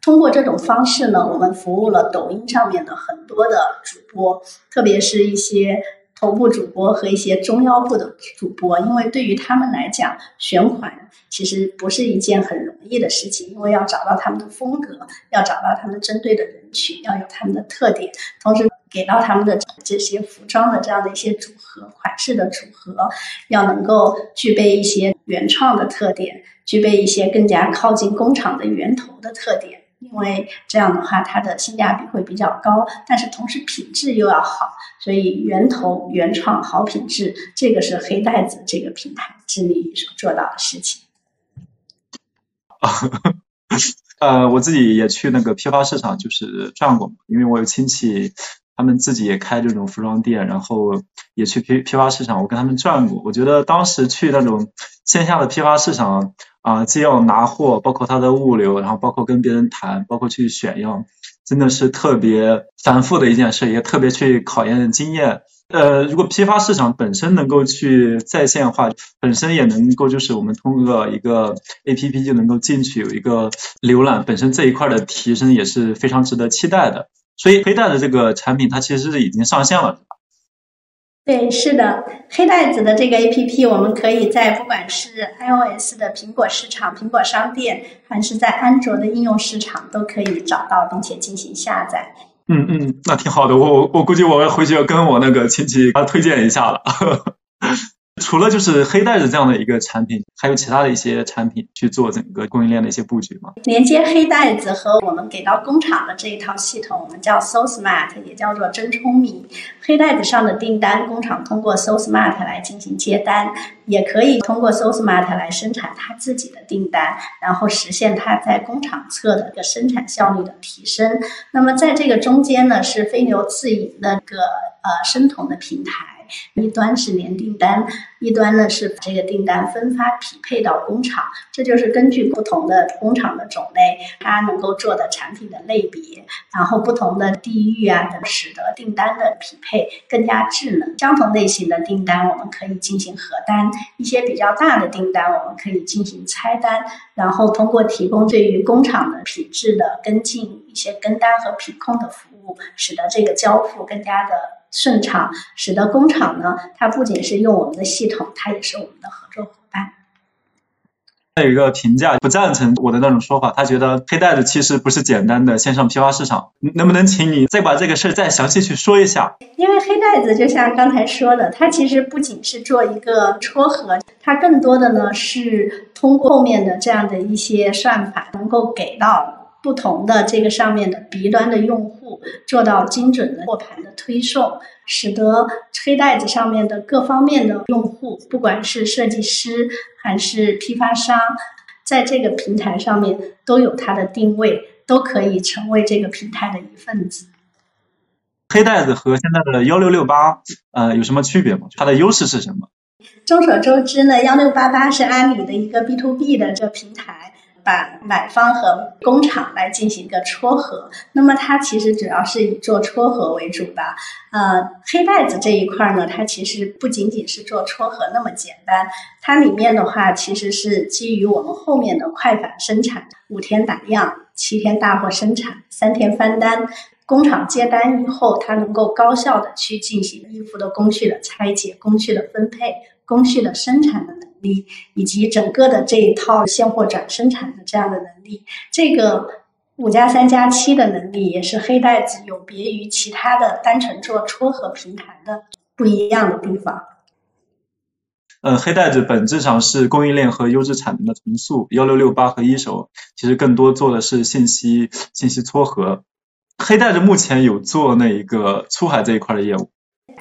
通过这种方式呢，我们服务了抖音上面的很多的主播，特别是一些头部主播和一些中腰部的主播，因为对于他们来讲，选款其实不是一件很容易的事情，因为要找到他们的风格，要找到他们针对的人群，要有他们的特点，同时。给到他们的这些服装的这样的一些组合款式的组合，要能够具备一些原创的特点，具备一些更加靠近工厂的源头的特点，因为这样的话它的性价比会比较高，但是同时品质又要好，所以源头原创好品质，这个是黑袋子这个品牌致力于所做到的事情。呃，我自己也去那个批发市场就是转过，因为我有亲戚。他们自己也开这种服装店，然后也去批批发市场，我跟他们转过。我觉得当时去那种线下的批发市场啊，既要拿货，包括它的物流，然后包括跟别人谈，包括去选样，真的是特别繁复的一件事，也特别去考验经验。呃，如果批发市场本身能够去在线化，本身也能够就是我们通过一个 A P P 就能够进去有一个浏览，本身这一块的提升也是非常值得期待的。所以黑带的这个产品，它其实是已经上线了。对，是的，黑袋子的这个 A P P，我们可以在不管是 I O S 的苹果市场、苹果商店，还是在安卓的应用市场，都可以找到并且进行下载。嗯嗯，那挺好的，我我估计我回去要跟我那个亲戚啊推荐一下了。除了就是黑袋子这样的一个产品，还有其他的一些产品去做整个供应链的一些布局吗？连接黑袋子和我们给到工厂的这一套系统，我们叫 So Smart，也叫做真聪明。黑袋子上的订单，工厂通过 So Smart 来进行接单，也可以通过 So Smart 来生产它自己的订单，然后实现它在工厂侧的一个生产效率的提升。那么在这个中间呢，是飞牛自营的个呃生酮的平台。一端是连订单，一端呢是把这个订单分发匹配到工厂，这就是根据不同的工厂的种类，它能够做的产品的类别，然后不同的地域啊，等使得订单的匹配更加智能。相同类型的订单，我们可以进行核单；一些比较大的订单，我们可以进行拆单，然后通过提供对于工厂的品质的跟进、一些跟单和品控的服务，使得这个交付更加的。顺畅，使得工厂呢，它不仅是用我们的系统，它也是我们的合作伙伴。还有一个评价不赞成我的那种说法，他觉得黑袋子其实不是简单的线上批发市场。能不能请你再把这个事儿再详细去说一下？因为黑袋子就像刚才说的，它其实不仅是做一个撮合，它更多的呢是通过后面的这样的一些算法，能够给到。不同的这个上面的 B 端的用户做到精准的货盘的推送，使得黑袋子上面的各方面的用户，不管是设计师还是批发商，在这个平台上面都有它的定位，都可以成为这个平台的一份子。黑袋子和现在的幺六六八，呃，有什么区别吗？它的优势是什么？众所周知呢，幺六八八是阿里的一个 B to B 的这平台。把买方和工厂来进行一个撮合，那么它其实主要是以做撮合为主的。呃，黑袋子这一块呢，它其实不仅仅是做撮合那么简单，它里面的话其实是基于我们后面的快反生产，五天打样，七天大货生产，三天翻单，工厂接单以后，它能够高效的去进行衣服的工序的拆解、工序的分配、工序的生产的能。力以及整个的这一套现货转生产的这样的能力，这个五加三加七的能力也是黑袋子有别于其他的单纯做撮合平台的不一样的地方。呃，黑袋子本质上是供应链和优质产能的重塑，幺六六八和一手其实更多做的是信息信息撮合。黑袋子目前有做那一个出海这一块的业务。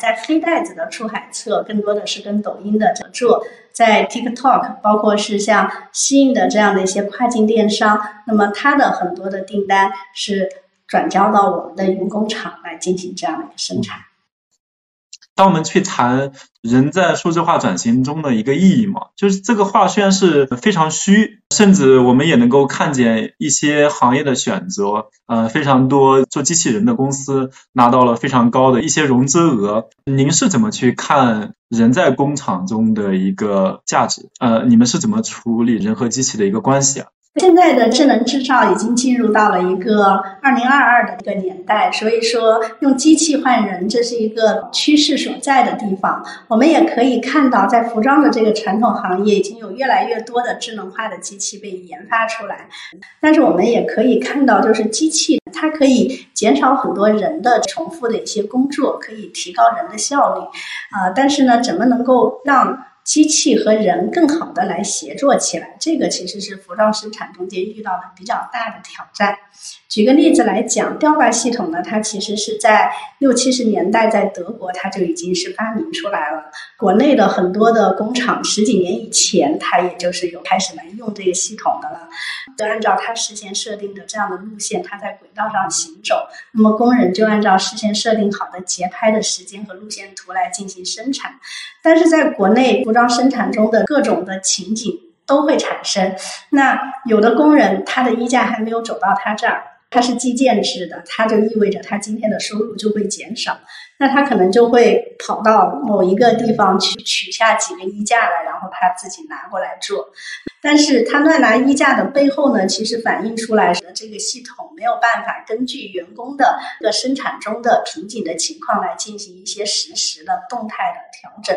在黑袋子的出海侧，更多的是跟抖音的合作，在 TikTok，包括是像吸引的这样的一些跨境电商，那么它的很多的订单是转交到我们的云工厂来进行这样的一个生产。当我们去谈人在数字化转型中的一个意义嘛，就是这个话虽然是非常虚，甚至我们也能够看见一些行业的选择，呃，非常多做机器人的公司拿到了非常高的一些融资额。您是怎么去看人在工厂中的一个价值？呃，你们是怎么处理人和机器的一个关系啊？现在的智能制造已经进入到了一个二零二二的一个年代，所以说用机器换人，这是一个趋势所在的地方。我们也可以看到，在服装的这个传统行业，已经有越来越多的智能化的机器被研发出来。但是我们也可以看到，就是机器它可以减少很多人的重复的一些工作，可以提高人的效率。啊，但是呢，怎么能够让？机器和人更好的来协作起来，这个其实是服装生产中间遇到的比较大的挑战。举个例子来讲，吊挂系统呢，它其实是在六七十年代在德国它就已经是发明出来了。国内的很多的工厂十几年以前，它也就是有开始来用这个系统的了。就按照它事先设定的这样的路线，它在轨道上行走，那么工人就按照事先设定好的节拍的时间和路线图来进行生产。但是在国内服装生产中的各种的情景都会产生。那有的工人他的衣架还没有走到他这儿。它是计件制的，它就意味着他今天的收入就会减少。那他可能就会跑到某一个地方去取下几个衣架来，然后他自己拿过来做。但是他乱拿衣架的背后呢，其实反映出来的这个系统。没有办法根据员工的这个生产中的瓶颈的情况来进行一些实时的动态的调整。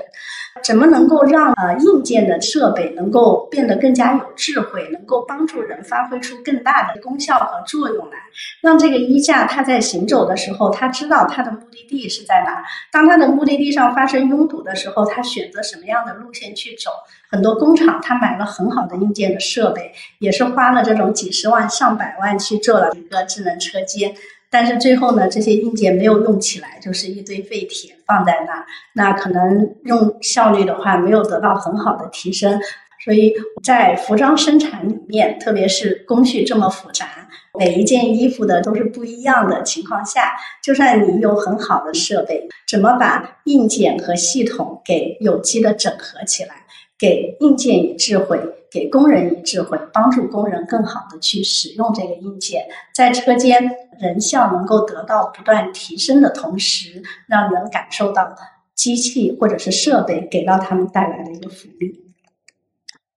怎么能够让呃硬件的设备能够变得更加有智慧，能够帮助人发挥出更大的功效和作用来？让这个衣架它在行走的时候，它知道它的目的地是在哪。当它的目的地上发生拥堵的时候，它选择什么样的路线去走？很多工厂它买了很好的硬件的设备，也是花了这种几十万、上百万去做了一个智能车间。但是最后呢，这些硬件没有用起来，就是一堆废铁放在那儿，那可能用效率的话没有得到很好的提升。所以在服装生产里面，特别是工序这么复杂，每一件衣服的都是不一样的情况下，就算你有很好的设备，怎么把硬件和系统给有机的整合起来？给硬件以智慧，给工人以智慧，帮助工人更好的去使用这个硬件，在车间人效能够得到不断提升的同时，让人感受到机器或者是设备给到他们带来的一个福利。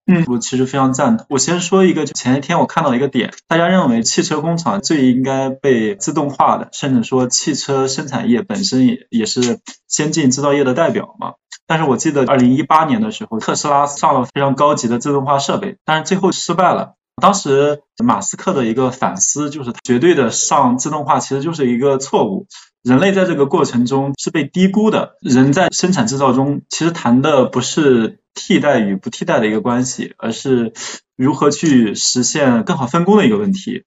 嗯，我其实非常赞同。我先说一个，就前一天我看到一个点，大家认为汽车工厂最应该被自动化的，甚至说汽车生产业本身也也是先进制造业的代表嘛。但是我记得二零一八年的时候，特斯拉上了非常高级的自动化设备，但是最后失败了。当时马斯克的一个反思就是，绝对的上自动化其实就是一个错误。人类在这个过程中是被低估的。人在生产制造中，其实谈的不是替代与不替代的一个关系，而是如何去实现更好分工的一个问题。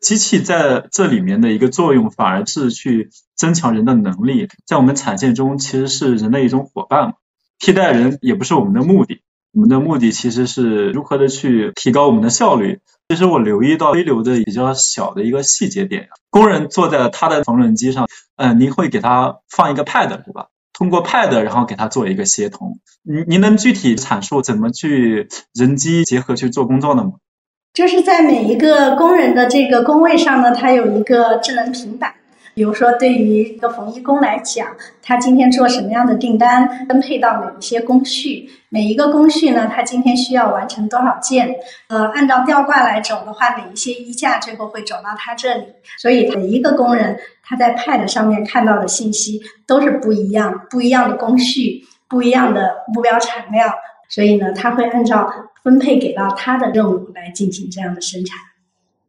机器在这里面的一个作用，反而是去增强人的能力。在我们产线中，其实是人的一种伙伴。替代人也不是我们的目的，我们的目的其实是如何的去提高我们的效率。其实我留意到微流的比较小的一个细节点，工人坐在他的缝纫机上，嗯，您会给他放一个 pad 是吧？通过 pad 然后给他做一个协同。您您能具体阐述怎么去人机结合去做工作的吗？就是在每一个工人的这个工位上呢，它有一个智能平板。比如说，对于一个缝衣工来讲，他今天做什么样的订单，分配到哪一些工序，每一个工序呢，他今天需要完成多少件？呃，按照吊挂来走的话，哪一些衣架最后会走到他这里？所以每一个工人他在 Pad 上面看到的信息都是不一样，不一样的工序，不一样的目标产量。所以呢，他会按照分配给到他的任务来进行这样的生产。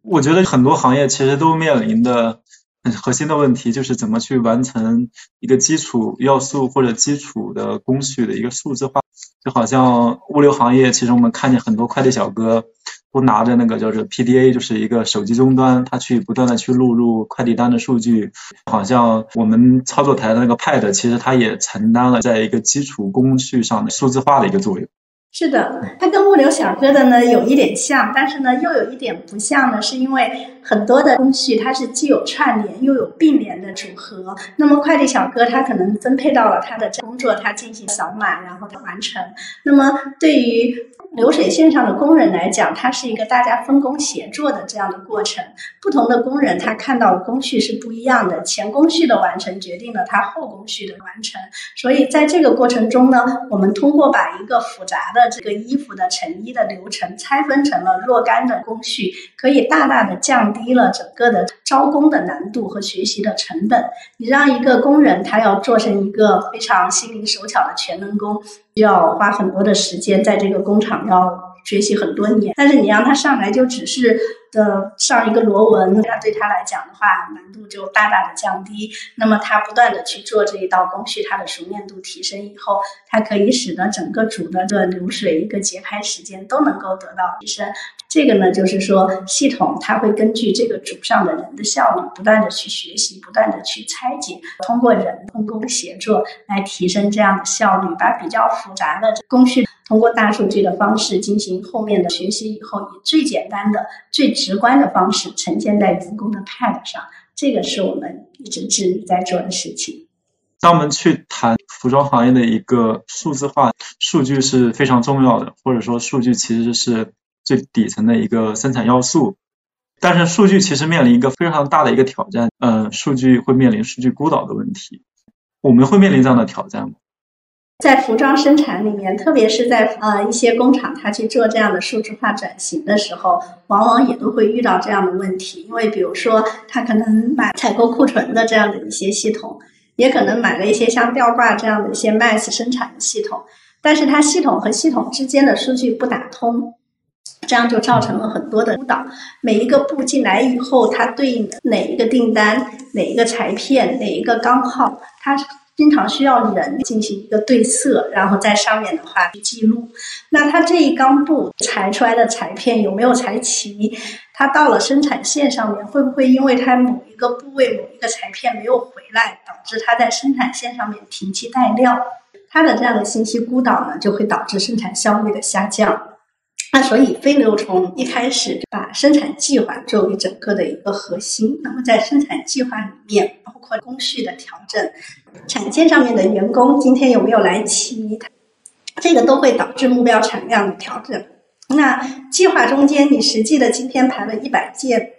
我觉得很多行业其实都面临的。很核心的问题就是怎么去完成一个基础要素或者基础的工序的一个数字化，就好像物流行业，其实我们看见很多快递小哥都拿着那个叫做 PDA，就是一个手机终端，他去不断的去录入快递单的数据，好像我们操作台的那个 Pad，其实它也承担了在一个基础工序上的数字化的一个作用。是的，它跟物流小哥的呢有一点像，但是呢又有一点不像呢，是因为很多的工序它是既有串联又有并联的组合。那么快递小哥他可能分配到了他的工作，他进行扫码，然后他完成。那么对于流水线上的工人来讲，它是一个大家分工协作的这样的过程。不同的工人他看到的工序是不一样的，前工序的完成决定了他后工序的完成。所以在这个过程中呢，我们通过把一个复杂的这个衣服的成衣的流程拆分成了若干的工序，可以大大的降低了整个的招工的难度和学习的成本。你让一个工人他要做成一个非常心灵手巧的全能工。需要花很多的时间在这个工厂要学习很多年，但是你让他上来就只是的上一个螺纹，那对他来讲的话难度就大大的降低。那么他不断的去做这一道工序，他的熟练度提升以后，它可以使得整个组的这流水一个节拍时间都能够得到提升。这个呢，就是说系统它会根据这个组上的人的效率，不断的去学习，不断的去拆解，通过人分工协作来提升这样的效率，把比较复杂的工序通过大数据的方式进行后面的学习以后，以最简单的、最直观的方式呈现在员工的 Pad 上。这个是我们一直致力在做的事情。当我们去谈服装行业的一个数字化，数据是非常重要的，或者说数据其实是。最底层的一个生产要素，但是数据其实面临一个非常大的一个挑战，呃，数据会面临数据孤岛的问题。我们会面临这样的挑战吗？在服装生产里面，特别是在呃一些工厂，它去做这样的数字化转型的时候，往往也都会遇到这样的问题。因为比如说，他可能买采购库存的这样的一些系统，也可能买了一些像吊挂这样的一些 mass 生产的系统，但是它系统和系统之间的数据不打通，这样就造成了很多的误导。每一个布进来以后，它对应的哪一个订单、哪一个裁片、哪一个钢号，它。经常需要人进行一个对色，然后在上面的话去记录。那它这一缸布裁出来的裁片有没有裁齐？它到了生产线上面，会不会因为它某一个部位某一个裁片没有回来，导致它在生产线上面停机待料？它的这样的信息孤岛呢，就会导致生产效率的下降。那所以飞流从一开始就把生产计划作为整个的一个核心。那么在生产计划里面，包括工序的调整。产线上面的员工今天有没有来齐？这个都会导致目标产量的调整。那计划中间，你实际的今天排了一百件，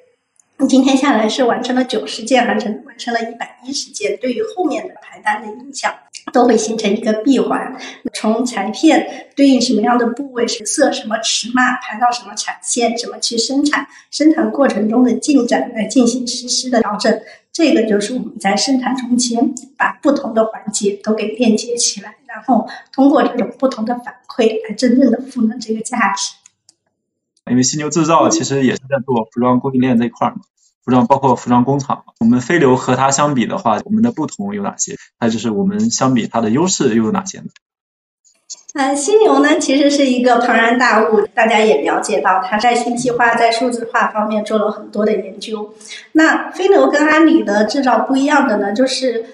你今天下来是完成了九十件，完成完成了一百一十件，对于后面的排单的影响都会形成一个闭环。从裁片对应什么样的部位、是色、什么尺码排到什么产线，怎么去生产，生产过程中的进展来进行实时的调整。这个就是我们在生产中间把不同的环节都给链接起来，然后通过这种不同的反馈来真正的赋能这个价值。因为犀牛制造其实也是在做服装供应链这一块嘛，服装包括服装工厂。我们飞流和它相比的话，我们的不同有哪些？还有就是我们相比它的优势又有哪些呢？呃，犀牛呢，其实是一个庞然大物，大家也了解到，它在信息化、在数字化方面做了很多的研究。那飞流跟阿里的制造不一样的呢，就是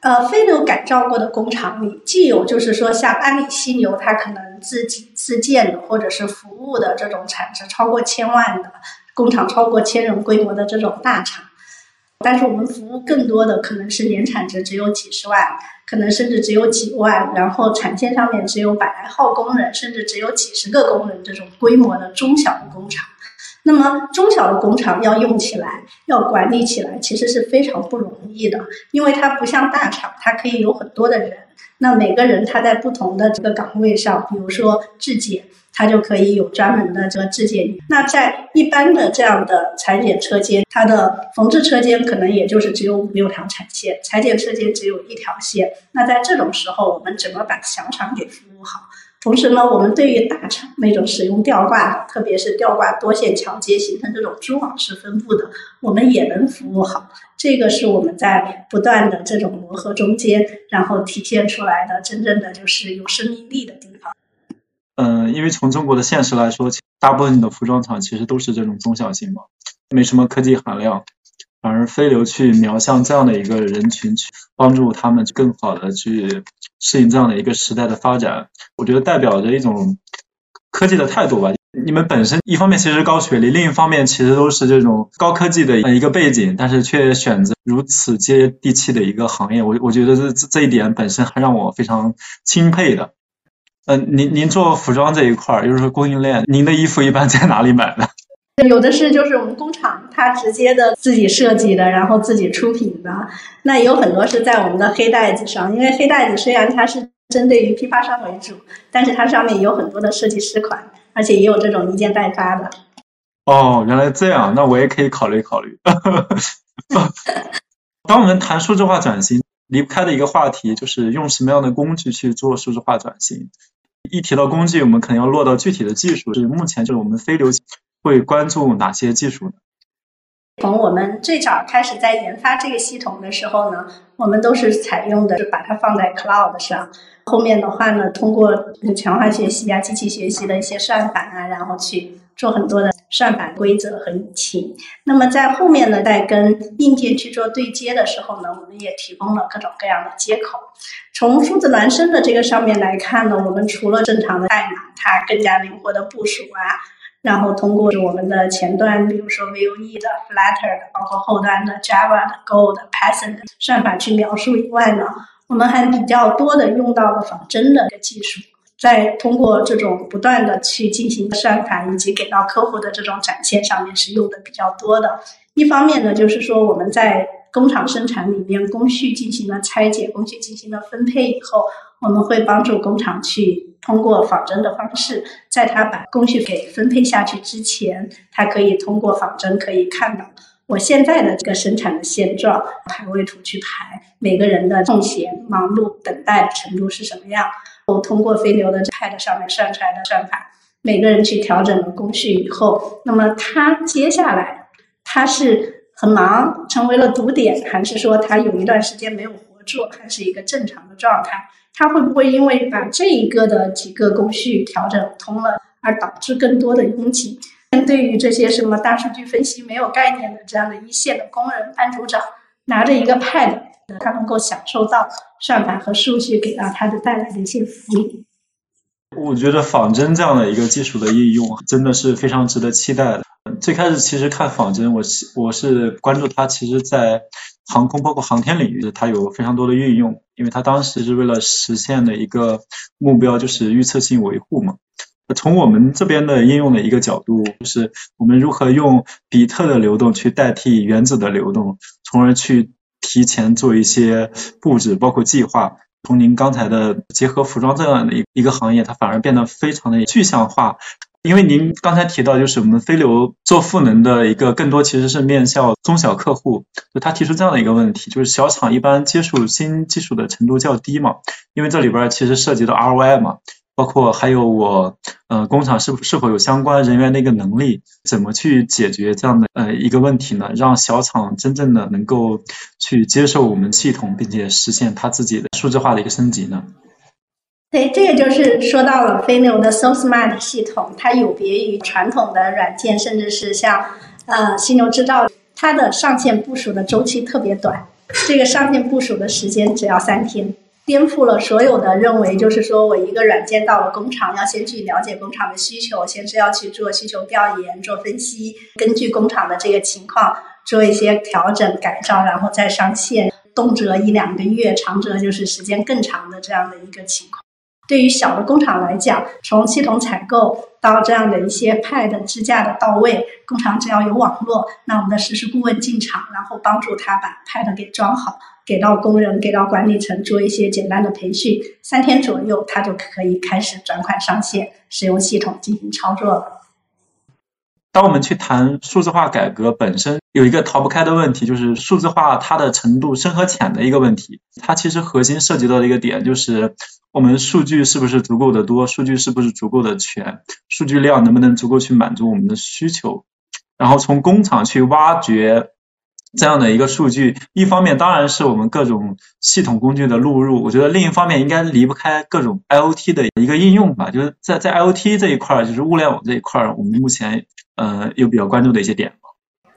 呃，飞流改造过的工厂里，既有就是说像阿里犀牛，它可能自己自建的或者是服务的这种产值超过千万的工厂，超过千人规模的这种大厂。但是我们服务更多的可能是年产值只有几十万，可能甚至只有几万，然后产线上面只有百来号工人，甚至只有几十个工人这种规模的中小的工厂。那么中小的工厂要用起来，要管理起来，其实是非常不容易的，因为它不像大厂，它可以有很多的人，那每个人他在不同的这个岗位上，比如说质检。它就可以有专门的这个质检。那在一般的这样的裁剪车间，它的缝制车间可能也就是只有五六条产线，裁剪车间只有一条线。那在这种时候，我们怎么把小厂给服务好？同时呢，我们对于大厂那种使用吊挂，特别是吊挂多线桥接形成这种蛛网式分布的，我们也能服务好。这个是我们在不断的这种磨合中间，然后体现出来的真正的就是有生命力的地方。嗯，因为从中国的现实来说，大部分的服装厂其实都是这种中小型嘛，没什么科技含量，反而飞流去瞄向这样的一个人群，去帮助他们更好的去适应这样的一个时代的发展，我觉得代表着一种科技的态度吧。你们本身一方面其实高学历，另一方面其实都是这种高科技的一个背景，但是却选择如此接地气的一个行业，我我觉得这这一点本身还让我非常钦佩的。嗯，您您做服装这一块儿，就是说供应链，您的衣服一般在哪里买呢？有的是就是我们工厂它直接的自己设计的，然后自己出品的。那也有很多是在我们的黑袋子上，因为黑袋子虽然它是针对于批发商为主，但是它上面有很多的设计师款，而且也有这种一件代发的。哦，原来这样，那我也可以考虑考虑。当我们谈数字化转型，离不开的一个话题就是用什么样的工具去做数字化转型。一提到工具，我们可能要落到具体的技术。是目前就是我们非流行会关注哪些技术呢？从我们最早开始在研发这个系统的时候呢，我们都是采用的是把它放在 cloud 上。后面的话呢，通过强化学习啊、机器学习的一些算法啊，然后去做很多的算法规则和引擎。那么在后面呢，在跟硬件去做对接的时候呢，我们也提供了各种各样的接口。从数字孪生的这个上面来看呢，我们除了正常的代码，它更加灵活的部署啊，然后通过我们的前端，比如说 Vue 的、Flutter 的，包括后端的 Java 的、Go 的、Python 的算法去描述以外呢，我们还比较多的用到了仿真的技术，在通过这种不断的去进行算法以及给到客户的这种展现上面是用的比较多的。一方面呢，就是说我们在工厂生产里面工序进行了拆解，工序进行了分配以后，我们会帮助工厂去通过仿真的方式，在他把工序给分配下去之前，他可以通过仿真可以看到我现在的这个生产的现状，排位图去排每个人的空闲、忙碌、等待程度是什么样。我通过飞流的 Pad 上面算出来的算法，每个人去调整了工序以后，那么他接下来他是。很忙，成为了堵点，还是说他有一段时间没有活做，还是一个正常的状态？他会不会因为把这一个的几个工序调整通了，而导致更多的拥挤？对于这些什么大数据分析没有概念的这样的一线的工人、班组长，拿着一个 Pad，他能够享受到算法和数据给到他的带来的一些福利？我觉得仿真这样的一个技术的应用，真的是非常值得期待的。最开始其实看仿真，我是我是关注它，其实在航空包括航天领域，它有非常多的运用，因为它当时是为了实现的一个目标，就是预测性维护嘛。从我们这边的应用的一个角度，就是我们如何用比特的流动去代替原子的流动，从而去提前做一些布置，包括计划。从您刚才的结合服装这样的一一个行业，它反而变得非常的具象化。因为您刚才提到，就是我们飞流做赋能的一个更多其实是面向中小客户，就他提出这样的一个问题，就是小厂一般接触新技术的程度较低嘛，因为这里边其实涉及到 ROI 嘛，包括还有我呃工厂是是否有相关人员的一个能力，怎么去解决这样的呃一个问题呢？让小厂真正的能够去接受我们系统，并且实现它自己的数字化的一个升级呢？对，这个就是说到了飞牛的 So Smart 系统，它有别于传统的软件，甚至是像呃犀牛制造，它的上线部署的周期特别短，这个上线部署的时间只要三天，颠覆了所有的认为，就是说我一个软件到了工厂，要先去了解工厂的需求，先是要去做需求调研、做分析，根据工厂的这个情况做一些调整改造，然后再上线，动辄一两个月，长则就是时间更长的这样的一个情况。对于小的工厂来讲，从系统采购到这样的一些 Pad 支架的到位，工厂只要有网络，那我们的实时顾问进场，然后帮助他把 Pad 给装好，给到工人，给到管理层做一些简单的培训，三天左右他就可以开始转款上线，使用系统进行操作了。当我们去谈数字化改革本身，有一个逃不开的问题，就是数字化它的程度深和浅的一个问题。它其实核心涉及到的一个点就是。我们数据是不是足够的多？数据是不是足够的全？数据量能不能足够去满足我们的需求？然后从工厂去挖掘这样的一个数据，一方面当然是我们各种系统工具的录入，我觉得另一方面应该离不开各种 IOT 的一个应用吧。就是在在 IOT 这一块儿，就是物联网这一块儿，我们目前呃有比较关注的一些点。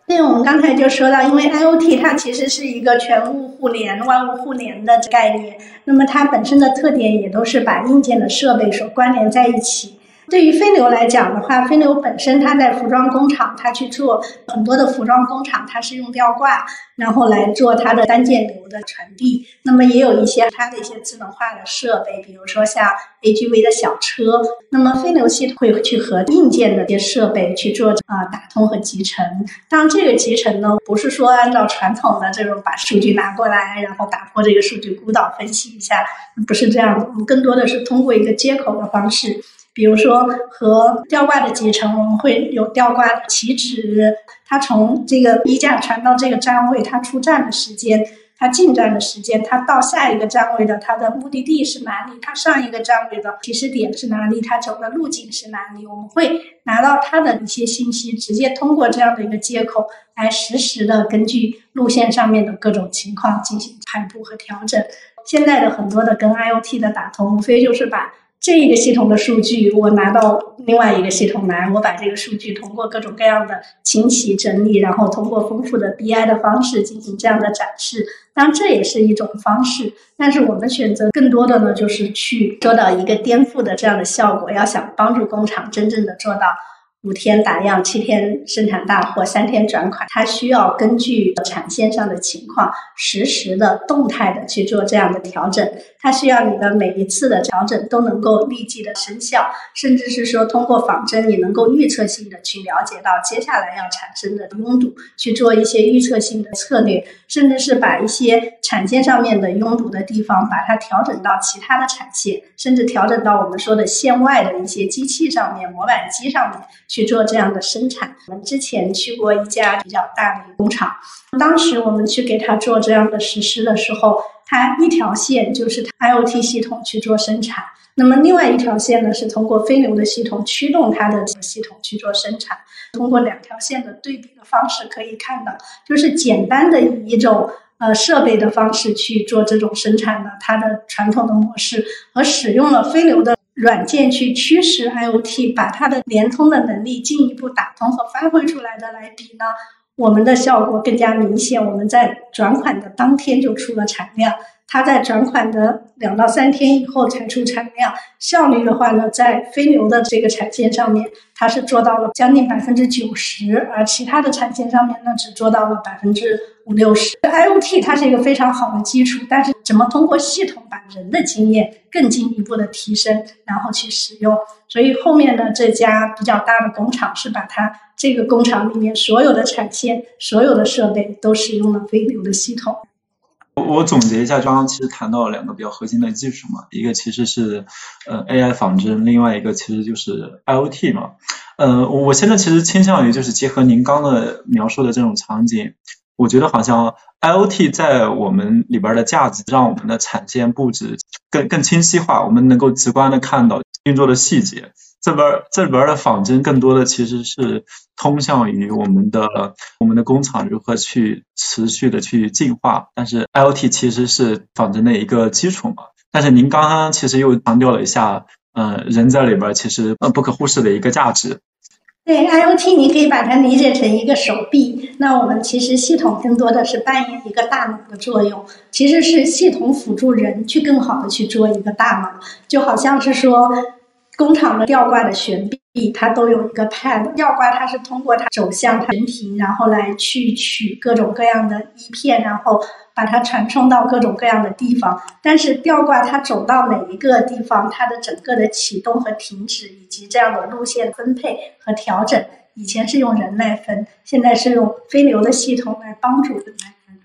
对，我们刚才就说到，因为 IOT 它其实是一个全物互联、万物互联的概念，那么它本身的特点也都是把硬件的设备所关联在一起。对于飞流来讲的话，飞流本身它在服装工厂，它去做很多的服装工厂，它是用吊挂，然后来做它的单件流的传递。那么也有一些它的一些智能化的设备，比如说像 AGV 的小车。那么飞流系统会去和硬件的一些设备去做啊打通和集成。当，这个集成呢，不是说按照传统的这种把数据拿过来，然后打破这个数据孤岛分析一下，不是这样的。我们更多的是通过一个接口的方式。比如说和吊挂的集成，我们会有吊挂起止，它从这个衣架传到这个站位，它出站的时间，它进站的时间，它到下一个站位的它的目的地是哪里，它上一个站位的起始点是哪里，它走的路径是哪里，我们会拿到它的一些信息，直接通过这样的一个接口来实时的根据路线上面的各种情况进行排布和调整。现在的很多的跟 IOT 的打通，无非就是把。这一个系统的数据，我拿到另外一个系统来，我把这个数据通过各种各样的清洗整理，然后通过丰富的 BI 的方式进行这样的展示。当然，这也是一种方式，但是我们选择更多的呢，就是去做到一个颠覆的这样的效果。要想帮助工厂真正的做到五天打样，七天生产大货，三天转款，它需要根据产线上的情况，实时的动态的去做这样的调整。它需要你的每一次的调整都能够立即的生效，甚至是说通过仿真，你能够预测性的去了解到接下来要产生的拥堵，去做一些预测性的策略，甚至是把一些产线上面的拥堵的地方，把它调整到其他的产线，甚至调整到我们说的线外的一些机器上面、模板机上面。去做这样的生产。我们之前去过一家比较大的工厂，当时我们去给他做这样的实施的时候，他一条线就是 IOT 系统去做生产，那么另外一条线呢是通过飞流的系统驱动它的系统去做生产。通过两条线的对比的方式可以看到，就是简单的以一种呃设备的方式去做这种生产的，它的传统的模式和使用了飞流的。软件去驱使 IOT，把它的联通的能力进一步打通和发挥出来的来比呢，我们的效果更加明显。我们在转款的当天就出了产量，它在转款的两到三天以后才出产量。效率的话呢，在飞牛的这个产线上面，它是做到了将近百分之九十，而其他的产线上面呢，只做到了百分之五六十。IOT 它是一个非常好的基础，但是怎么通过系统把人的经验更进一步的提升，然后去使用？所以后面的这家比较大的工厂是把它这个工厂里面所有的产线、所有的设备都使用了飞牛的系统。我我总结一下，刚刚其实谈到了两个比较核心的技术嘛，一个其实是呃 AI 仿真，另外一个其实就是 IOT 嘛。呃，我现在其实倾向于就是结合您刚的描述的这种场景，我觉得好像 IOT 在我们里边的价值，让我们的产线布置更更清晰化，我们能够直观的看到运作的细节。这边这里边的仿真更多的其实是通向于我们的我们的工厂如何去持续的去进化，但是 IOT 其实是仿真的一个基础嘛。但是您刚刚其实又强调了一下，呃，人在里边其实呃不可忽视的一个价值。对 IOT，你可以把它理解成一个手臂，那我们其实系统更多的是扮演一个大脑的作用，其实是系统辅助人去更好的去做一个大脑，就好像是说。工厂的吊挂的悬臂，它都有一个 pad。吊挂它是通过它走向悬停，然后来去取各种各样的衣片，然后把它传送到各种各样的地方。但是吊挂它走到哪一个地方，它的整个的启动和停止，以及这样的路线分配和调整，以前是用人来分，现在是用飞流的系统来帮助人来分。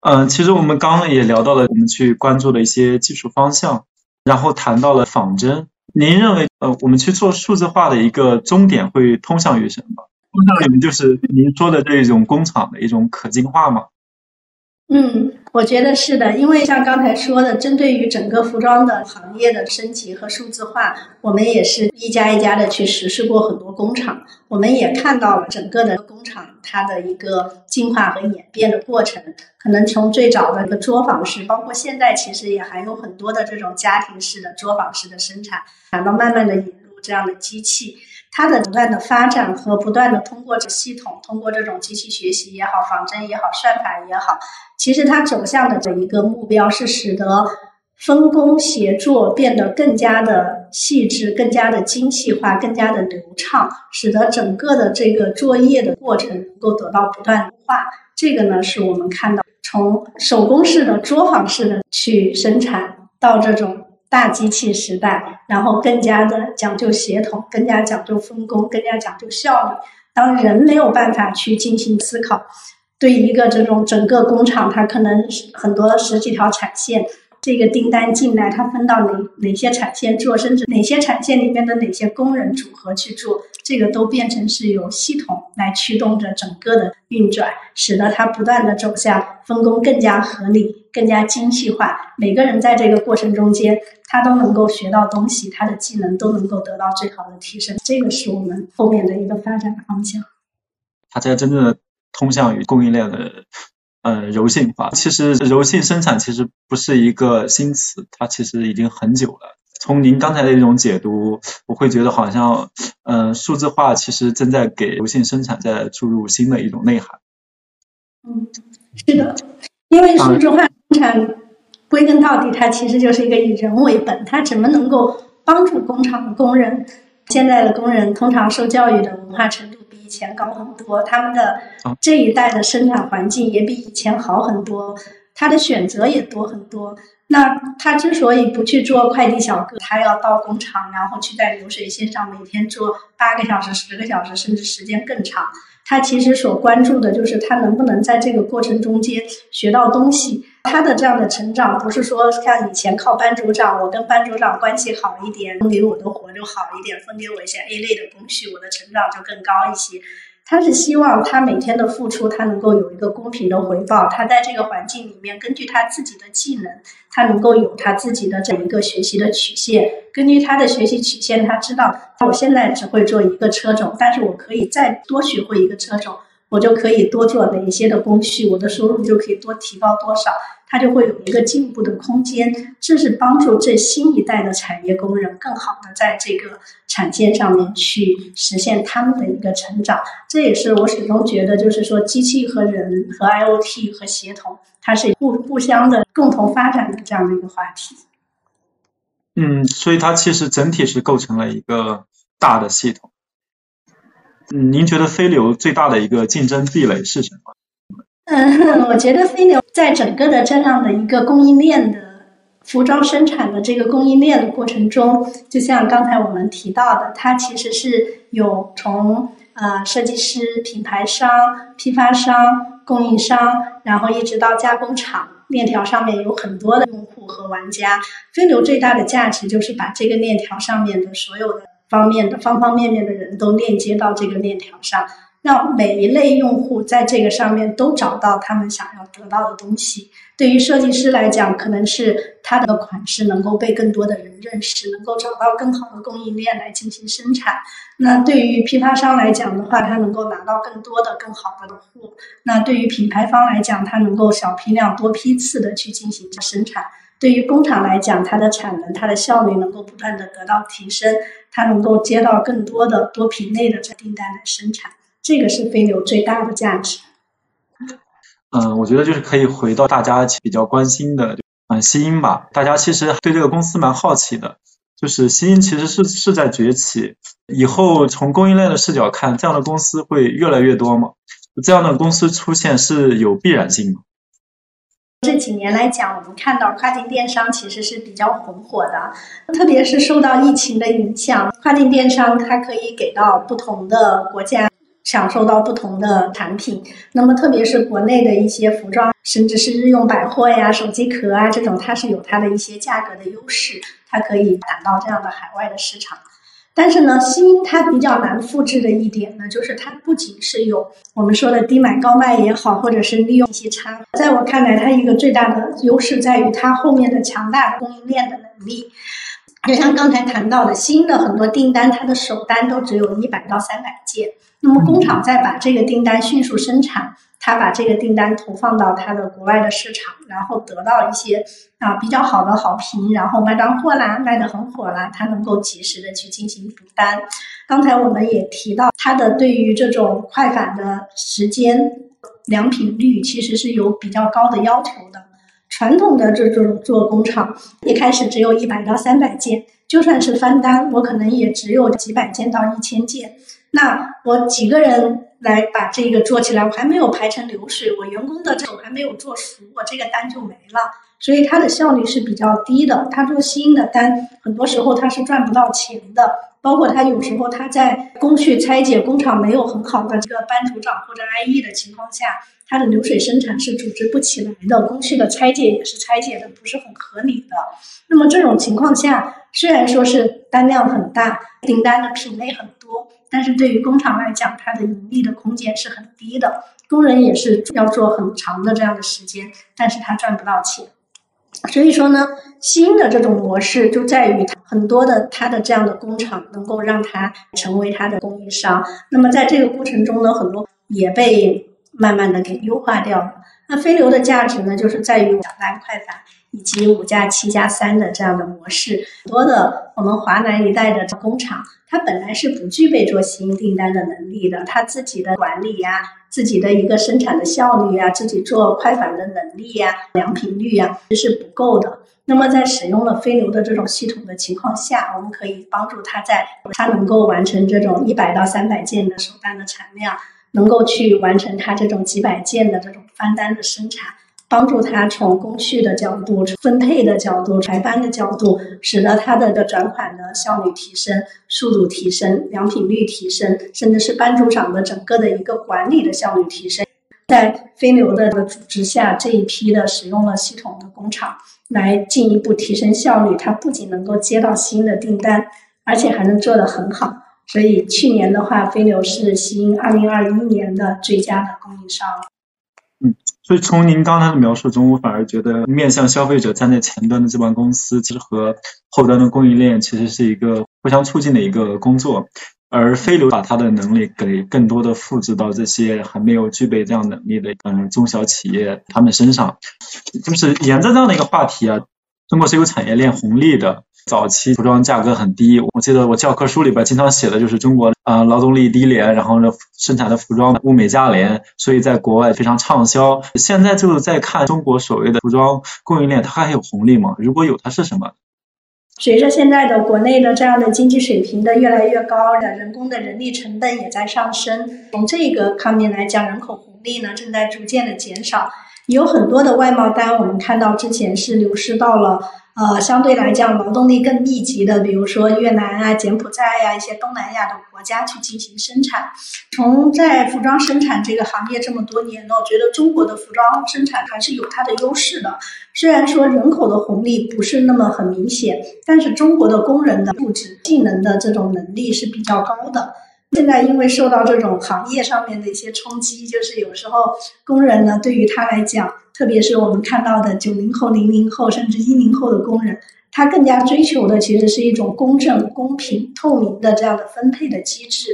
嗯，其实我们刚刚也聊到了我们去关注的一些技术方向，然后谈到了仿真。您认为，呃，我们去做数字化的一个终点会通向于什么？通向于就是您说的这种工厂的一种可进化吗？嗯，我觉得是的，因为像刚才说的，针对于整个服装的行业的升级和数字化，我们也是一家一家的去实施过很多工厂，我们也看到了整个的工厂它的一个进化和演变的过程。可能从最早的一个作坊式，包括现在其实也还有很多的这种家庭式的作坊式的生产，然后慢慢的引这样的机器。它的不断的发展和不断的通过这系统，通过这种机器学习也好，仿真也好，算法也好，其实它走向的这一个目标是使得分工协作变得更加的细致、更加的精细化、更加的流畅，使得整个的这个作业的过程能够得到不断优化。这个呢，是我们看到从手工式的作坊式的去生产到这种。大机器时代，然后更加的讲究协同，更加讲究分工，更加讲究效率。当人没有办法去进行思考，对一个这种整个工厂，它可能很多十几条产线。这个订单进来，它分到哪哪些产线做，甚至哪些产线里面的哪些工人组合去做，这个都变成是由系统来驱动着整个的运转，使得它不断的走向分工更加合理、更加精细化。每个人在这个过程中间，他都能够学到东西，他的技能都能够得到最好的提升。这个是我们后面的一个发展方向。它才真正的通向于供应链的。呃，柔性化其实柔性生产其实不是一个新词，它其实已经很久了。从您刚才的一种解读，我会觉得好像，嗯，数字化其实正在给柔性生产在注入新的一种内涵。嗯，是的，因为数字化生产归根到底，它其实就是一个以人为本，它怎么能够帮助工厂的工人现在的工人通常受教育的文化程度比以前高很多，他们的这一代的生产环境也比以前好很多，他的选择也多很多。那他之所以不去做快递小哥，他要到工厂，然后去在流水线上每天做八个小时、十个小时，甚至时间更长。他其实所关注的就是他能不能在这个过程中间学到东西。他的这样的成长不是说像以前靠班组长，我跟班组长关系好一点，分给我的活就好一点，分给我一些 A 类的工序，我的成长就更高一些。他是希望他每天的付出，他能够有一个公平的回报。他在这个环境里面，根据他自己的技能，他能够有他自己的这一个学习的曲线。根据他的学习曲线，他知道我现在只会做一个车种，但是我可以再多学会一个车种，我就可以多做哪一些的工序，我的收入就可以多提高多少。它就会有一个进步的空间，这是帮助这新一代的产业工人更好的在这个产线上面去实现他们的一个成长。这也是我始终觉得，就是说机器和人和 IOT 和协同，它是互互相的共同发展的这样的一个话题。嗯，所以它其实整体是构成了一个大的系统。嗯，您觉得飞流最大的一个竞争壁垒是什么？嗯，我觉得飞流在整个的这样的一个供应链的服装生产的这个供应链的过程中，就像刚才我们提到的，它其实是有从呃设计师、品牌商、批发商、供应商，然后一直到加工厂，链条上面有很多的用户和玩家。飞流最大的价值就是把这个链条上面的所有的方面的方方面面的人都链接到这个链条上。让每一类用户在这个上面都找到他们想要得到的东西。对于设计师来讲，可能是他的款式能够被更多的人认识，能够找到更好的供应链来进行生产。那对于批发商来讲的话，他能够拿到更多的、更好的货。那对于品牌方来讲，他能够小批量、多批次的去进行生产。对于工厂来讲，它的产能、它的效率能够不断的得到提升，它能够接到更多的多品类的订单来生产。这个是飞牛最大的价值。嗯，我觉得就是可以回到大家比较关心的，嗯，西音吧。大家其实对这个公司蛮好奇的，就是西音其实是是在崛起，以后从供应链的视角看，这样的公司会越来越多吗？这样的公司出现是有必然性吗？这几年来讲，我们看到跨境电商其实是比较红火的，特别是受到疫情的影响，跨境电商它可以给到不同的国家。享受到不同的产品，那么特别是国内的一些服装，甚至是日用百货呀、手机壳啊这种，它是有它的一些价格的优势，它可以打到这样的海外的市场。但是呢，新它比较难复制的一点呢，就是它不仅是有我们说的低买高卖也好，或者是利用息差，在我看来，它一个最大的优势在于它后面的强大的供应链的能力。就像刚才谈到的，新的很多订单，它的首单都只有一百到三百件。那么工厂再把这个订单迅速生产，他把这个订单投放到他的国外的市场，然后得到一些啊比较好的好评，然后卖断货啦，卖的很火啦，他能够及时的去进行补单。刚才我们也提到，他的对于这种快返的时间、良品率其实是有比较高的要求的。传统的这种做工厂，一开始只有一百到三百件，就算是翻单，我可能也只有几百件到一千件。那我几个人来把这个做起来，我还没有排成流水，我员工的手还没有做熟，我这个单就没了，所以它的效率是比较低的。他做新的单，很多时候他是赚不到钱的，包括他有时候他在工序拆解工厂没有很好的这个班组长或者 IE 的情况下，他的流水生产是组织不起来的，工序的拆解也是拆解的不是很合理的。那么这种情况下，虽然说是单量很大，订单的品类很多。但是对于工厂来讲，它的盈利的空间是很低的，工人也是要做很长的这样的时间，但是他赚不到钱。所以说呢，新的这种模式就在于很多的它的这样的工厂能够让它成为它的供应商。那么在这个过程中呢，很多也被慢慢的给优化掉了。那飞流的价值呢，就是在于简单快返。以及五加七加三的这样的模式。很多的我们华南一带的工厂，它本来是不具备做新订单的能力的，它自己的管理呀、自己的一个生产的效率呀、自己做快反的能力呀、良品率呀，这是不够的。那么在使用了飞流的这种系统的情况下，我们可以帮助它在它能够完成这种一百到三百件的手单的产量，能够去完成它这种几百件的这种翻单的生产，帮助他从工序的角度、分配的角度、排班的角度，使得他的的转款的效率提升、速度提升、良品率提升，甚至是班组长的整个的一个管理的效率提升。在飞流的组织下，这一批的使用了系统的工厂。来进一步提升效率，它不仅能够接到新的订单，而且还能做得很好。所以去年的话，飞流是新二零二一年的最佳的供应商。嗯，所以从您刚才的描述中，我反而觉得面向消费者站在前端的这帮公司，其实和后端的供应链其实是一个互相促进的一个工作。而飞流把它的能力给更多的复制到这些还没有具备这样能力的嗯中小企业他们身上，就是沿着这样的一个话题啊，中国是有产业链红利的。早期服装价格很低，我记得我教科书里边经常写的就是中国啊劳动力低廉，然后呢生产的服装物美价廉，所以在国外非常畅销。现在就是在看中国所谓的服装供应链，它还有红利吗？如果有，它是什么？随着现在的国内的这样的经济水平的越来越高，的人工的人力成本也在上升。从这个方面来讲，人口红利呢正在逐渐的减少。有很多的外贸单，我们看到之前是流失到了。呃，相对来讲，劳动力更密集的，比如说越南啊、柬埔寨呀一些东南亚的国家去进行生产。从在服装生产这个行业这么多年呢，我觉得中国的服装生产还是有它的优势的。虽然说人口的红利不是那么很明显，但是中国的工人的素质、技能的这种能力是比较高的。现在因为受到这种行业上面的一些冲击，就是有时候工人呢，对于他来讲。特别是我们看到的九零后、零零后甚至一零后的工人，他更加追求的其实是一种公正、公平、透明的这样的分配的机制。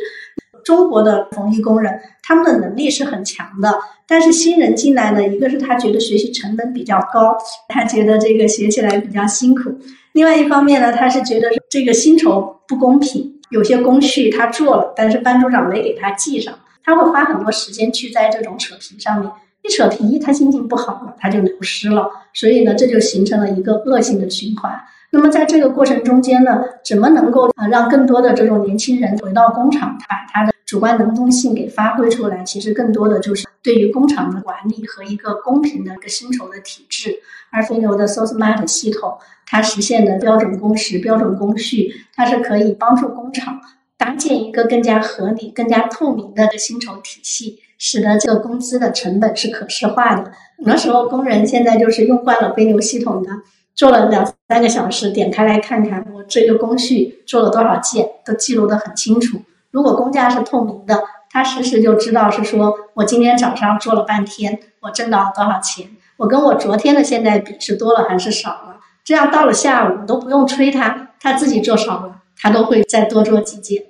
中国的缝衣工人，他们的能力是很强的，但是新人进来呢，一个是他觉得学习成本比较高，他觉得这个学起来比较辛苦；另外一方面呢，他是觉得这个薪酬不公平，有些工序他做了，但是班组长没给他记上，他会花很多时间去在这种扯皮上面。一扯皮，他心情不好了，他就流失了，所以呢，这就形成了一个恶性的循环。那么在这个过程中间呢，怎么能够啊让更多的这种年轻人回到工厂，把他的主观能动性给发挥出来？其实更多的就是对于工厂的管理和一个公平的一个薪酬的体制。而飞牛的 SoSmart 系统，它实现的标准工时、标准工序，它是可以帮助工厂搭建一个更加合理、更加透明的薪酬体系。使得这个工资的成本是可视化的。很多时候，工人现在就是用惯了飞牛系统的，做了两三个小时，点开来看看我这个工序做了多少件，都记录的很清楚。如果工价是透明的，他实时就知道是说我今天早上做了半天，我挣到了多少钱，我跟我昨天的现在比是多了还是少了。这样到了下午都不用催他，他自己做少了，他都会再多做几件。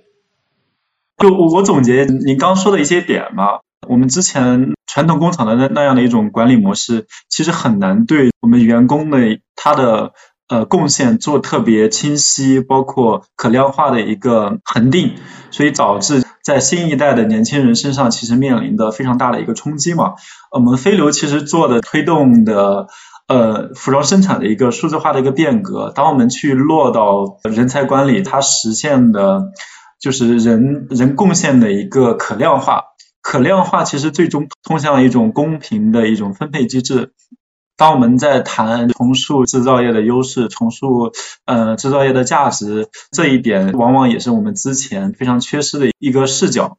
就我总结您刚说的一些点嘛。我们之前传统工厂的那那样的一种管理模式，其实很难对我们员工的他的呃贡献做特别清晰，包括可量化的一个恒定，所以导致在新一代的年轻人身上，其实面临的非常大的一个冲击嘛。我们飞流其实做的推动的呃服装生产的一个数字化的一个变革，当我们去落到人才管理，它实现的就是人人贡献的一个可量化。可量化其实最终通向一种公平的一种分配机制。当我们在谈重塑制造业的优势、重塑呃制造业的价值这一点，往往也是我们之前非常缺失的一个视角。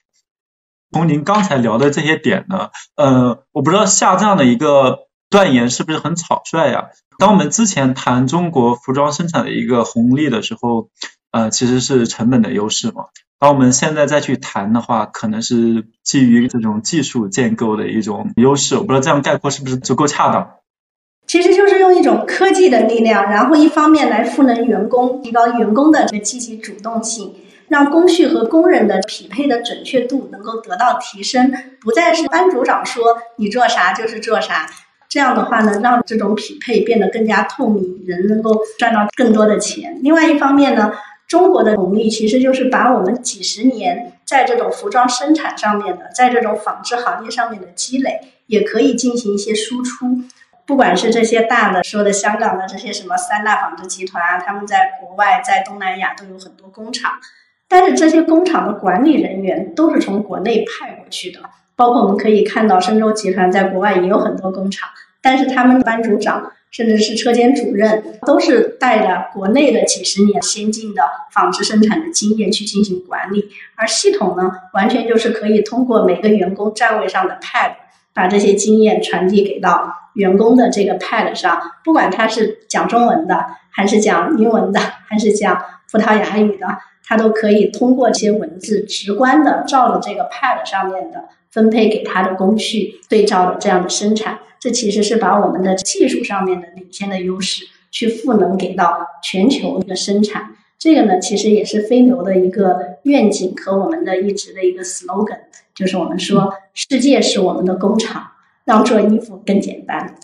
从您刚才聊的这些点呢，呃，我不知道下这样的一个断言是不是很草率呀？当我们之前谈中国服装生产的一个红利的时候，呃，其实是成本的优势嘛。当我们现在再去谈的话，可能是基于这种技术建构的一种优势。我不知道这样概括是不是足够恰当。其实就是用一种科技的力量，然后一方面来赋能员工，提高员工的这个积极主动性，让工序和工人的匹配的准确度能够得到提升，不再是班组长说你做啥就是做啥。这样的话呢，让这种匹配变得更加透明，人能够赚到更多的钱。另外一方面呢，中国的红利其实就是把我们几十年在这种服装生产上面的，在这种纺织行业上面的积累，也可以进行一些输出。不管是这些大的说的香港的这些什么三大纺织集团啊，他们在国外在东南亚都有很多工厂，但是这些工厂的管理人员都是从国内派过去的。包括我们可以看到，深州集团在国外也有很多工厂，但是他们班组长甚至是车间主任都是带着国内的几十年先进的纺织生产的经验去进行管理，而系统呢，完全就是可以通过每个员工站位上的 pad，把这些经验传递给到员工的这个 pad 上，不管他是讲中文的，还是讲英文的，还是讲葡萄牙语的，他都可以通过这些文字直观的照着这个 pad 上面的。分配给他的工序对照的这样的生产，这其实是把我们的技术上面的领先的优势去赋能给到全球一个生产。这个呢，其实也是飞牛的一个愿景和我们的一直的一个 slogan，就是我们说世界是我们的工厂，让做衣服更简单。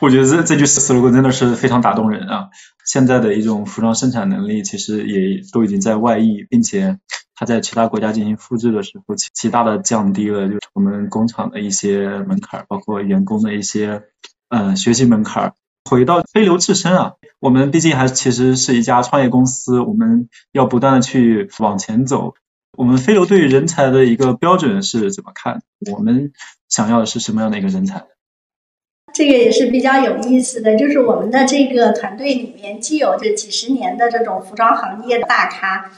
我觉得这这句 slogan 真的是非常打动人啊！现在的一种服装生产能力，其实也都已经在外溢，并且。它在其他国家进行复制的时候，极大的降低了就是我们工厂的一些门槛，包括员工的一些嗯学习门槛。回到飞流自身啊，我们毕竟还其实是一家创业公司，我们要不断的去往前走。我们飞流对于人才的一个标准是怎么看？我们想要的是什么样的一个人才？这个也是比较有意思的，就是我们的这个团队里面，既有这几十年的这种服装行业的大咖。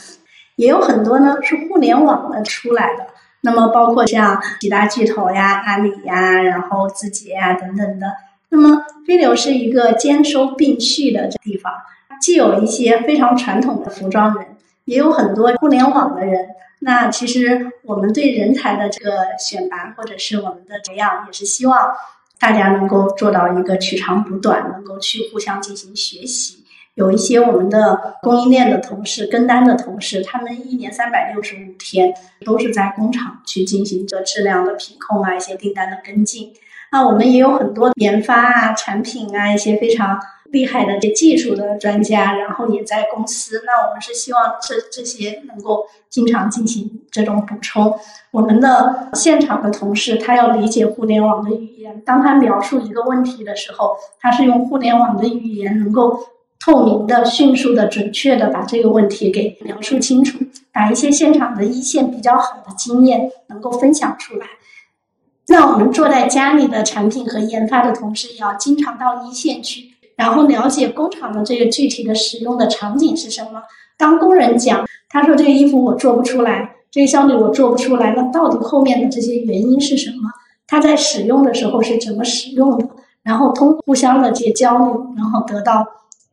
也有很多呢是互联网的出来的，那么包括像几大巨头呀、阿里呀、然后字节呀等等的。那么飞流是一个兼收并蓄的地方，既有一些非常传统的服装人，也有很多互联网的人。那其实我们对人才的这个选拔或者是我们的培养，也是希望大家能够做到一个取长补短，能够去互相进行学习。有一些我们的供应链的同事、跟单的同事，他们一年三百六十五天都是在工厂去进行着质量的品控啊，一些订单的跟进。那我们也有很多研发啊、产品啊一些非常厉害的这技术的专家，然后也在公司。那我们是希望这这些能够经常进行这种补充。我们的现场的同事，他要理解互联网的语言，当他描述一个问题的时候，他是用互联网的语言能够。透明的、迅速的、准确的把这个问题给描述清楚，把一些现场的一线比较好的经验能够分享出来。那我们坐在家里的产品和研发的同事，也要经常到一线去，然后了解工厂的这个具体的使用的场景是什么。当工人讲，他说这个衣服我做不出来，这个箱子我做不出来，那到底后面的这些原因是什么？他在使用的时候是怎么使用的？然后通互相的这些交流，然后得到。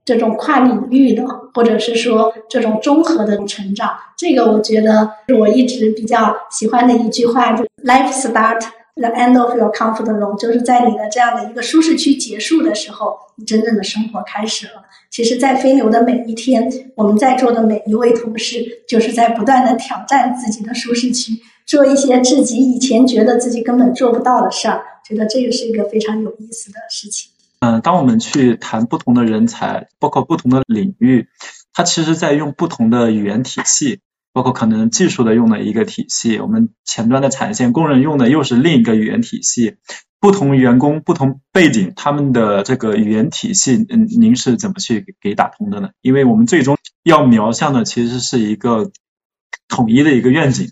这种跨领域的，或者是说这种综合的成长，这个我觉得是我一直比较喜欢的一句话，就 Life start the end of your comfort zone，就是在你的这样的一个舒适区结束的时候，你真正的生活开始了。其实，在飞牛的每一天，我们在座的每一位同事，就是在不断的挑战自己的舒适区，做一些自己以前觉得自己根本做不到的事儿，觉得这个是一个非常有意思的事情。嗯，当我们去谈不同的人才，包括不同的领域，它其实在用不同的语言体系，包括可能技术的用的一个体系，我们前端的产线工人用的又是另一个语言体系，不同员工、不同背景，他们的这个语言体系，嗯，您是怎么去给打通的呢？因为我们最终要瞄向的其实是一个统一的一个愿景。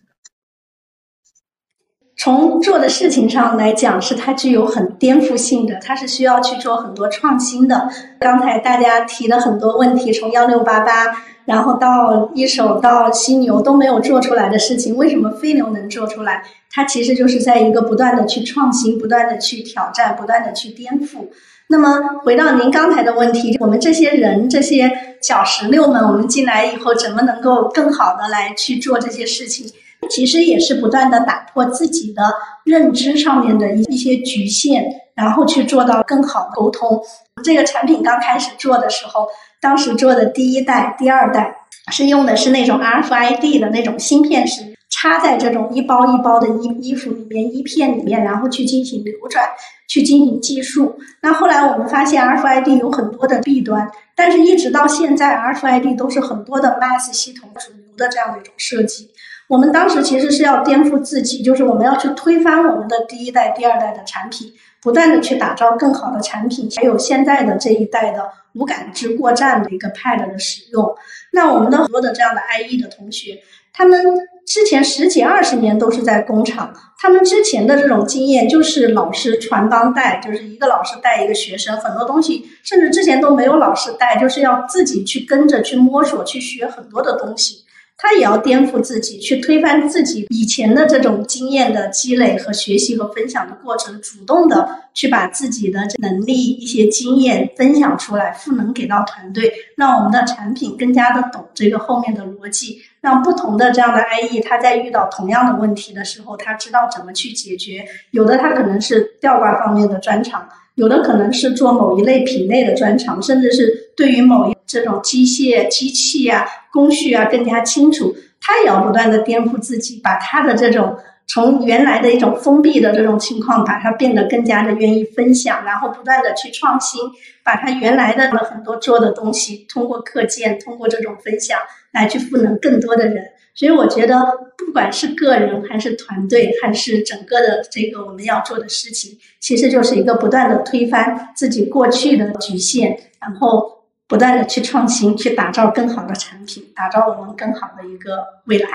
从做的事情上来讲，是它具有很颠覆性的，它是需要去做很多创新的。刚才大家提的很多问题，从幺六八八，然后到一手到犀牛都没有做出来的事情，为什么飞牛能做出来？它其实就是在一个不断的去创新、不断的去挑战、不断的去颠覆。那么回到您刚才的问题，我们这些人、这些小石榴们，我们进来以后，怎么能够更好的来去做这些事情？其实也是不断的打破自己的认知上面的一一些局限，然后去做到更好的沟通。这个产品刚开始做的时候，当时做的第一代、第二代是用的是那种 RFID 的那种芯片式插在这种一包一包的衣衣服里面、衣片里面，然后去进行流转，去进行计数。那后来我们发现 RFID 有很多的弊端，但是一直到现在，RFID 都是很多的 MAS 系统主流的这样的一种设计。我们当时其实是要颠覆自己，就是我们要去推翻我们的第一代、第二代的产品，不断的去打造更好的产品，还有现在的这一代的无感知过站的一个 Pad 的使用。那我们的很多的这样的 IE 的同学，他们之前十几二十年都是在工厂，他们之前的这种经验就是老师传帮带，就是一个老师带一个学生，很多东西甚至之前都没有老师带，就是要自己去跟着去摸索，去学很多的东西。他也要颠覆自己，去推翻自己以前的这种经验的积累和学习和分享的过程，主动的去把自己的能力、一些经验分享出来，赋能给到团队，让我们的产品更加的懂这个后面的逻辑，让不同的这样的 IE，他在遇到同样的问题的时候，他知道怎么去解决。有的他可能是吊挂方面的专长。有的可能是做某一类品类的专长，甚至是对于某一这种机械、机器啊、工序啊更加清楚，他也要不断的颠覆自己，把他的这种从原来的一种封闭的这种情况，把它变得更加的愿意分享，然后不断的去创新，把他原来的很多做的东西，通过课件，通过这种分享来去赋能更多的人。所以我觉得，不管是个人还是团队，还是整个的这个我们要做的事情，其实就是一个不断的推翻自己过去的局限，然后不断的去创新，去打造更好的产品，打造我们更好的一个未来。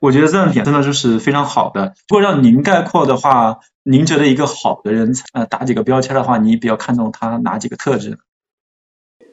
我觉得这样点真的就是非常好的。如果让您概括的话，您觉得一个好的人才，呃，打几个标签的话，你比较看重他哪几个特质？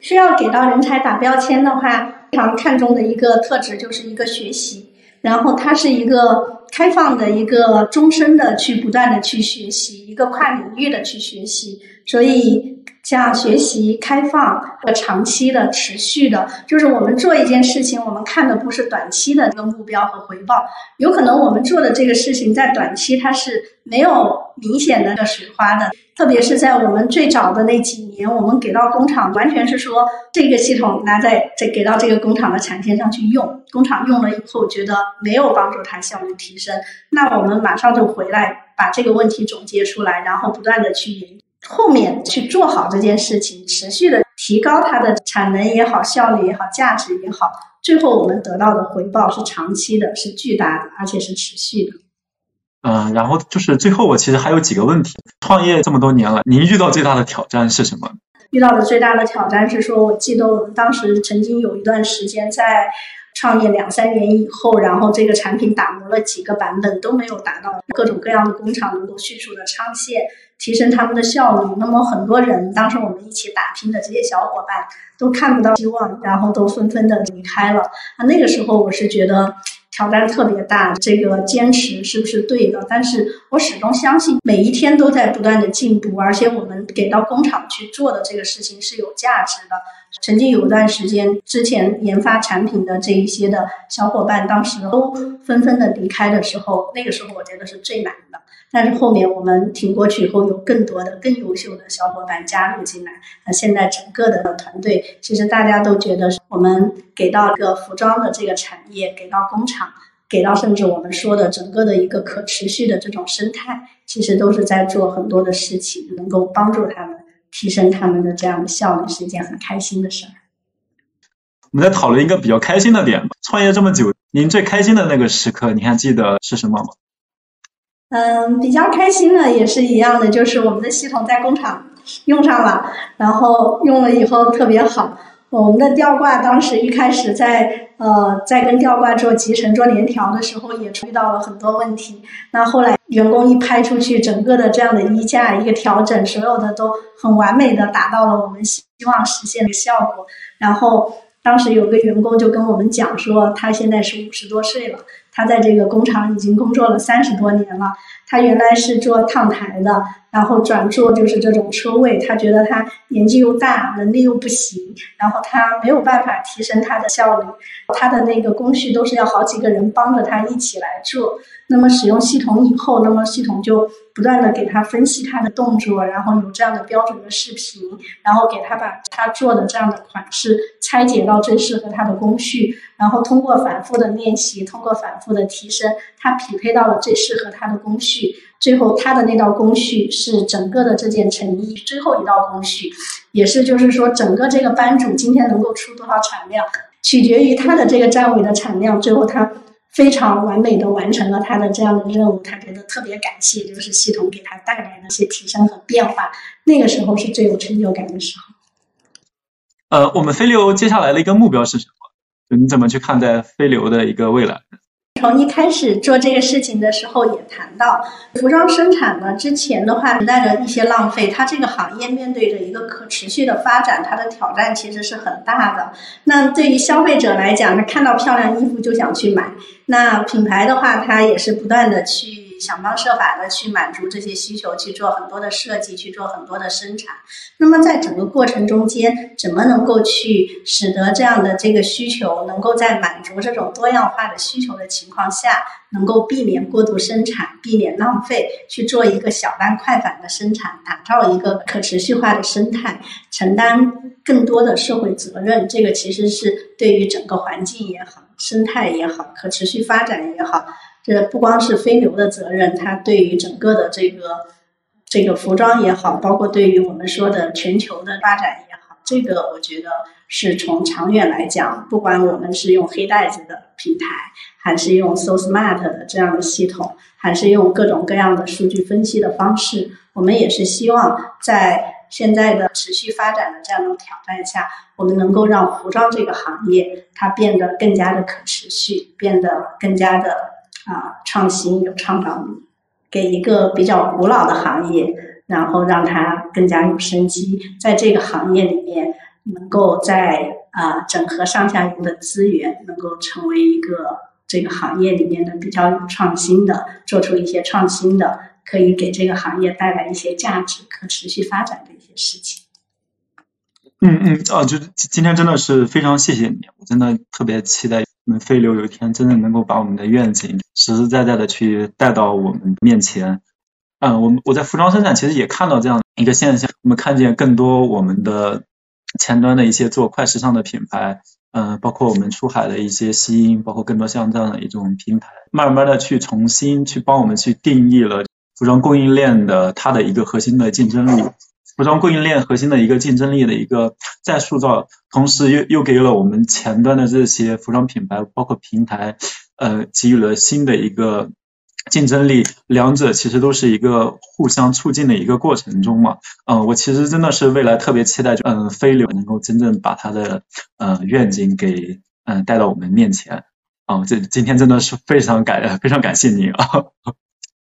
需要给到人才打标签的话，非常看重的一个特质就是一个学习，然后它是一个开放的一个终身的去不断的去学习，一个跨领域的去学习，所以。像学习、开放和长期的、持续的，就是我们做一件事情，我们看的不是短期的一个目标和回报。有可能我们做的这个事情在短期它是没有明显的个水花的，特别是在我们最早的那几年，我们给到工厂，完全是说这个系统拿在这给到这个工厂的产线上去用，工厂用了以后觉得没有帮助它效率提升，那我们马上就回来把这个问题总结出来，然后不断的去研。后面去做好这件事情，持续的提高它的产能也好，效率也好，价值也好，最后我们得到的回报是长期的，是巨大的，而且是持续的。嗯，然后就是最后我其实还有几个问题。创业这么多年了，您遇到最大的挑战是什么？遇到的最大的挑战是说，我记得我们当时曾经有一段时间在创业两三年以后，然后这个产品打磨了几个版本都没有达到各种各样的工厂能够迅速的上线。提升他们的效率，那么很多人当时我们一起打拼的这些小伙伴都看不到希望，然后都纷纷的离开了。那那个时候我是觉得挑战特别大，这个坚持是不是对的？但是我始终相信每一天都在不断的进步，而且我们给到工厂去做的这个事情是有价值的。曾经有一段时间，之前研发产品的这一些的小伙伴，当时都纷纷的离开的时候，那个时候我觉得是最难的。但是后面我们挺过去以后，有更多的更优秀的小伙伴加入进来。那现在整个的团队，其实大家都觉得，我们给到一个服装的这个产业，给到工厂，给到甚至我们说的整个的一个可持续的这种生态，其实都是在做很多的事情，能够帮助他们提升他们的这样的效率，是一件很开心的事儿。我们在讨论一个比较开心的点吧。创业这么久，您最开心的那个时刻，你还记得是什么吗？嗯，比较开心的也是一样的，就是我们的系统在工厂用上了，然后用了以后特别好。我们的吊挂当时一开始在呃在跟吊挂做集成、做联调的时候，也遇到了很多问题。那后来员工一拍出去，整个的这样的衣架一个调整，所有的都很完美的达到了我们希望实现的效果。然后当时有个员工就跟我们讲说，他现在是五十多岁了。他在这个工厂已经工作了三十多年了。他原来是做烫台的，然后转做就是这种车位，他觉得他年纪又大，能力又不行，然后他没有办法提升他的效率，他的那个工序都是要好几个人帮着他一起来做。那么使用系统以后，那么系统就不断的给他分析他的动作，然后有这样的标准的视频，然后给他把他做的这样的款式拆解到最适合他的工序，然后通过反复的练习，通过反复的提升，他匹配到了最适合他的工序，最后他的那道工序是整个的这件成衣最后一道工序，也是就是说整个这个班主今天能够出多少产量，取决于他的这个站位的产量，最后他。非常完美的完成了他的这样的任务，他觉得特别感谢，就是系统给他带来的一些提升和变化，那个时候是最有成就感的时候。呃，我们飞流接下来的一个目标是什么？你怎么去看待飞流的一个未来？从一开始做这个事情的时候，也谈到服装生产呢，之前的话存在着一些浪费。它这个行业面对着一个可持续的发展，它的挑战其实是很大的。那对于消费者来讲，他看到漂亮衣服就想去买。那品牌的话，它也是不断的去。想方设法的去满足这些需求，去做很多的设计，去做很多的生产。那么在整个过程中间，怎么能够去使得这样的这个需求能够在满足这种多样化的需求的情况下，能够避免过度生产，避免浪费，去做一个小单快返的生产，打造一个可持续化的生态，承担更多的社会责任。这个其实是对于整个环境也好，生态也好，可持续发展也好。这不光是飞牛的责任，它对于整个的这个这个服装也好，包括对于我们说的全球的发展也好，这个我觉得是从长远来讲，不管我们是用黑袋子的平台，还是用 So Smart 的这样的系统，还是用各种各样的数据分析的方式，我们也是希望在现在的持续发展的这样的挑战下，我们能够让服装这个行业它变得更加的可持续，变得更加的。啊，创新有创造力，给一个比较古老的行业，然后让它更加有生机。在这个行业里面，能够在啊整合上下游的资源，能够成为一个这个行业里面的比较有创新的，做出一些创新的，可以给这个行业带来一些价值、可持续发展的一些事情。嗯嗯，哦，就是今天真的是非常谢谢你，我真的特别期待。飞流有一天真的能够把我们的愿景实实在在的去带到我们面前。嗯，我们我在服装生产其实也看到这样一个现象，我们看见更多我们的前端的一些做快时尚的品牌，嗯，包括我们出海的一些吸音，包括更多像这样的一种平台，慢慢的去重新去帮我们去定义了服装供应链的它的一个核心的竞争力。服装供应链核心的一个竞争力的一个 再塑造，同时又又给了我们前端的这些服装品牌，包括平台，呃，给予了新的一个竞争力。两者其实都是一个互相促进的一个过程中嘛。嗯，我其实真的是未来特别期待，嗯，飞流能够真正把它的呃愿景给嗯带到我们面前。啊，这今天真的是非常感非常感谢您啊！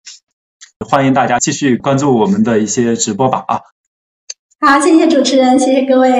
欢迎大家继续关注我们的一些直播吧啊！好，谢谢主持人，谢谢各位。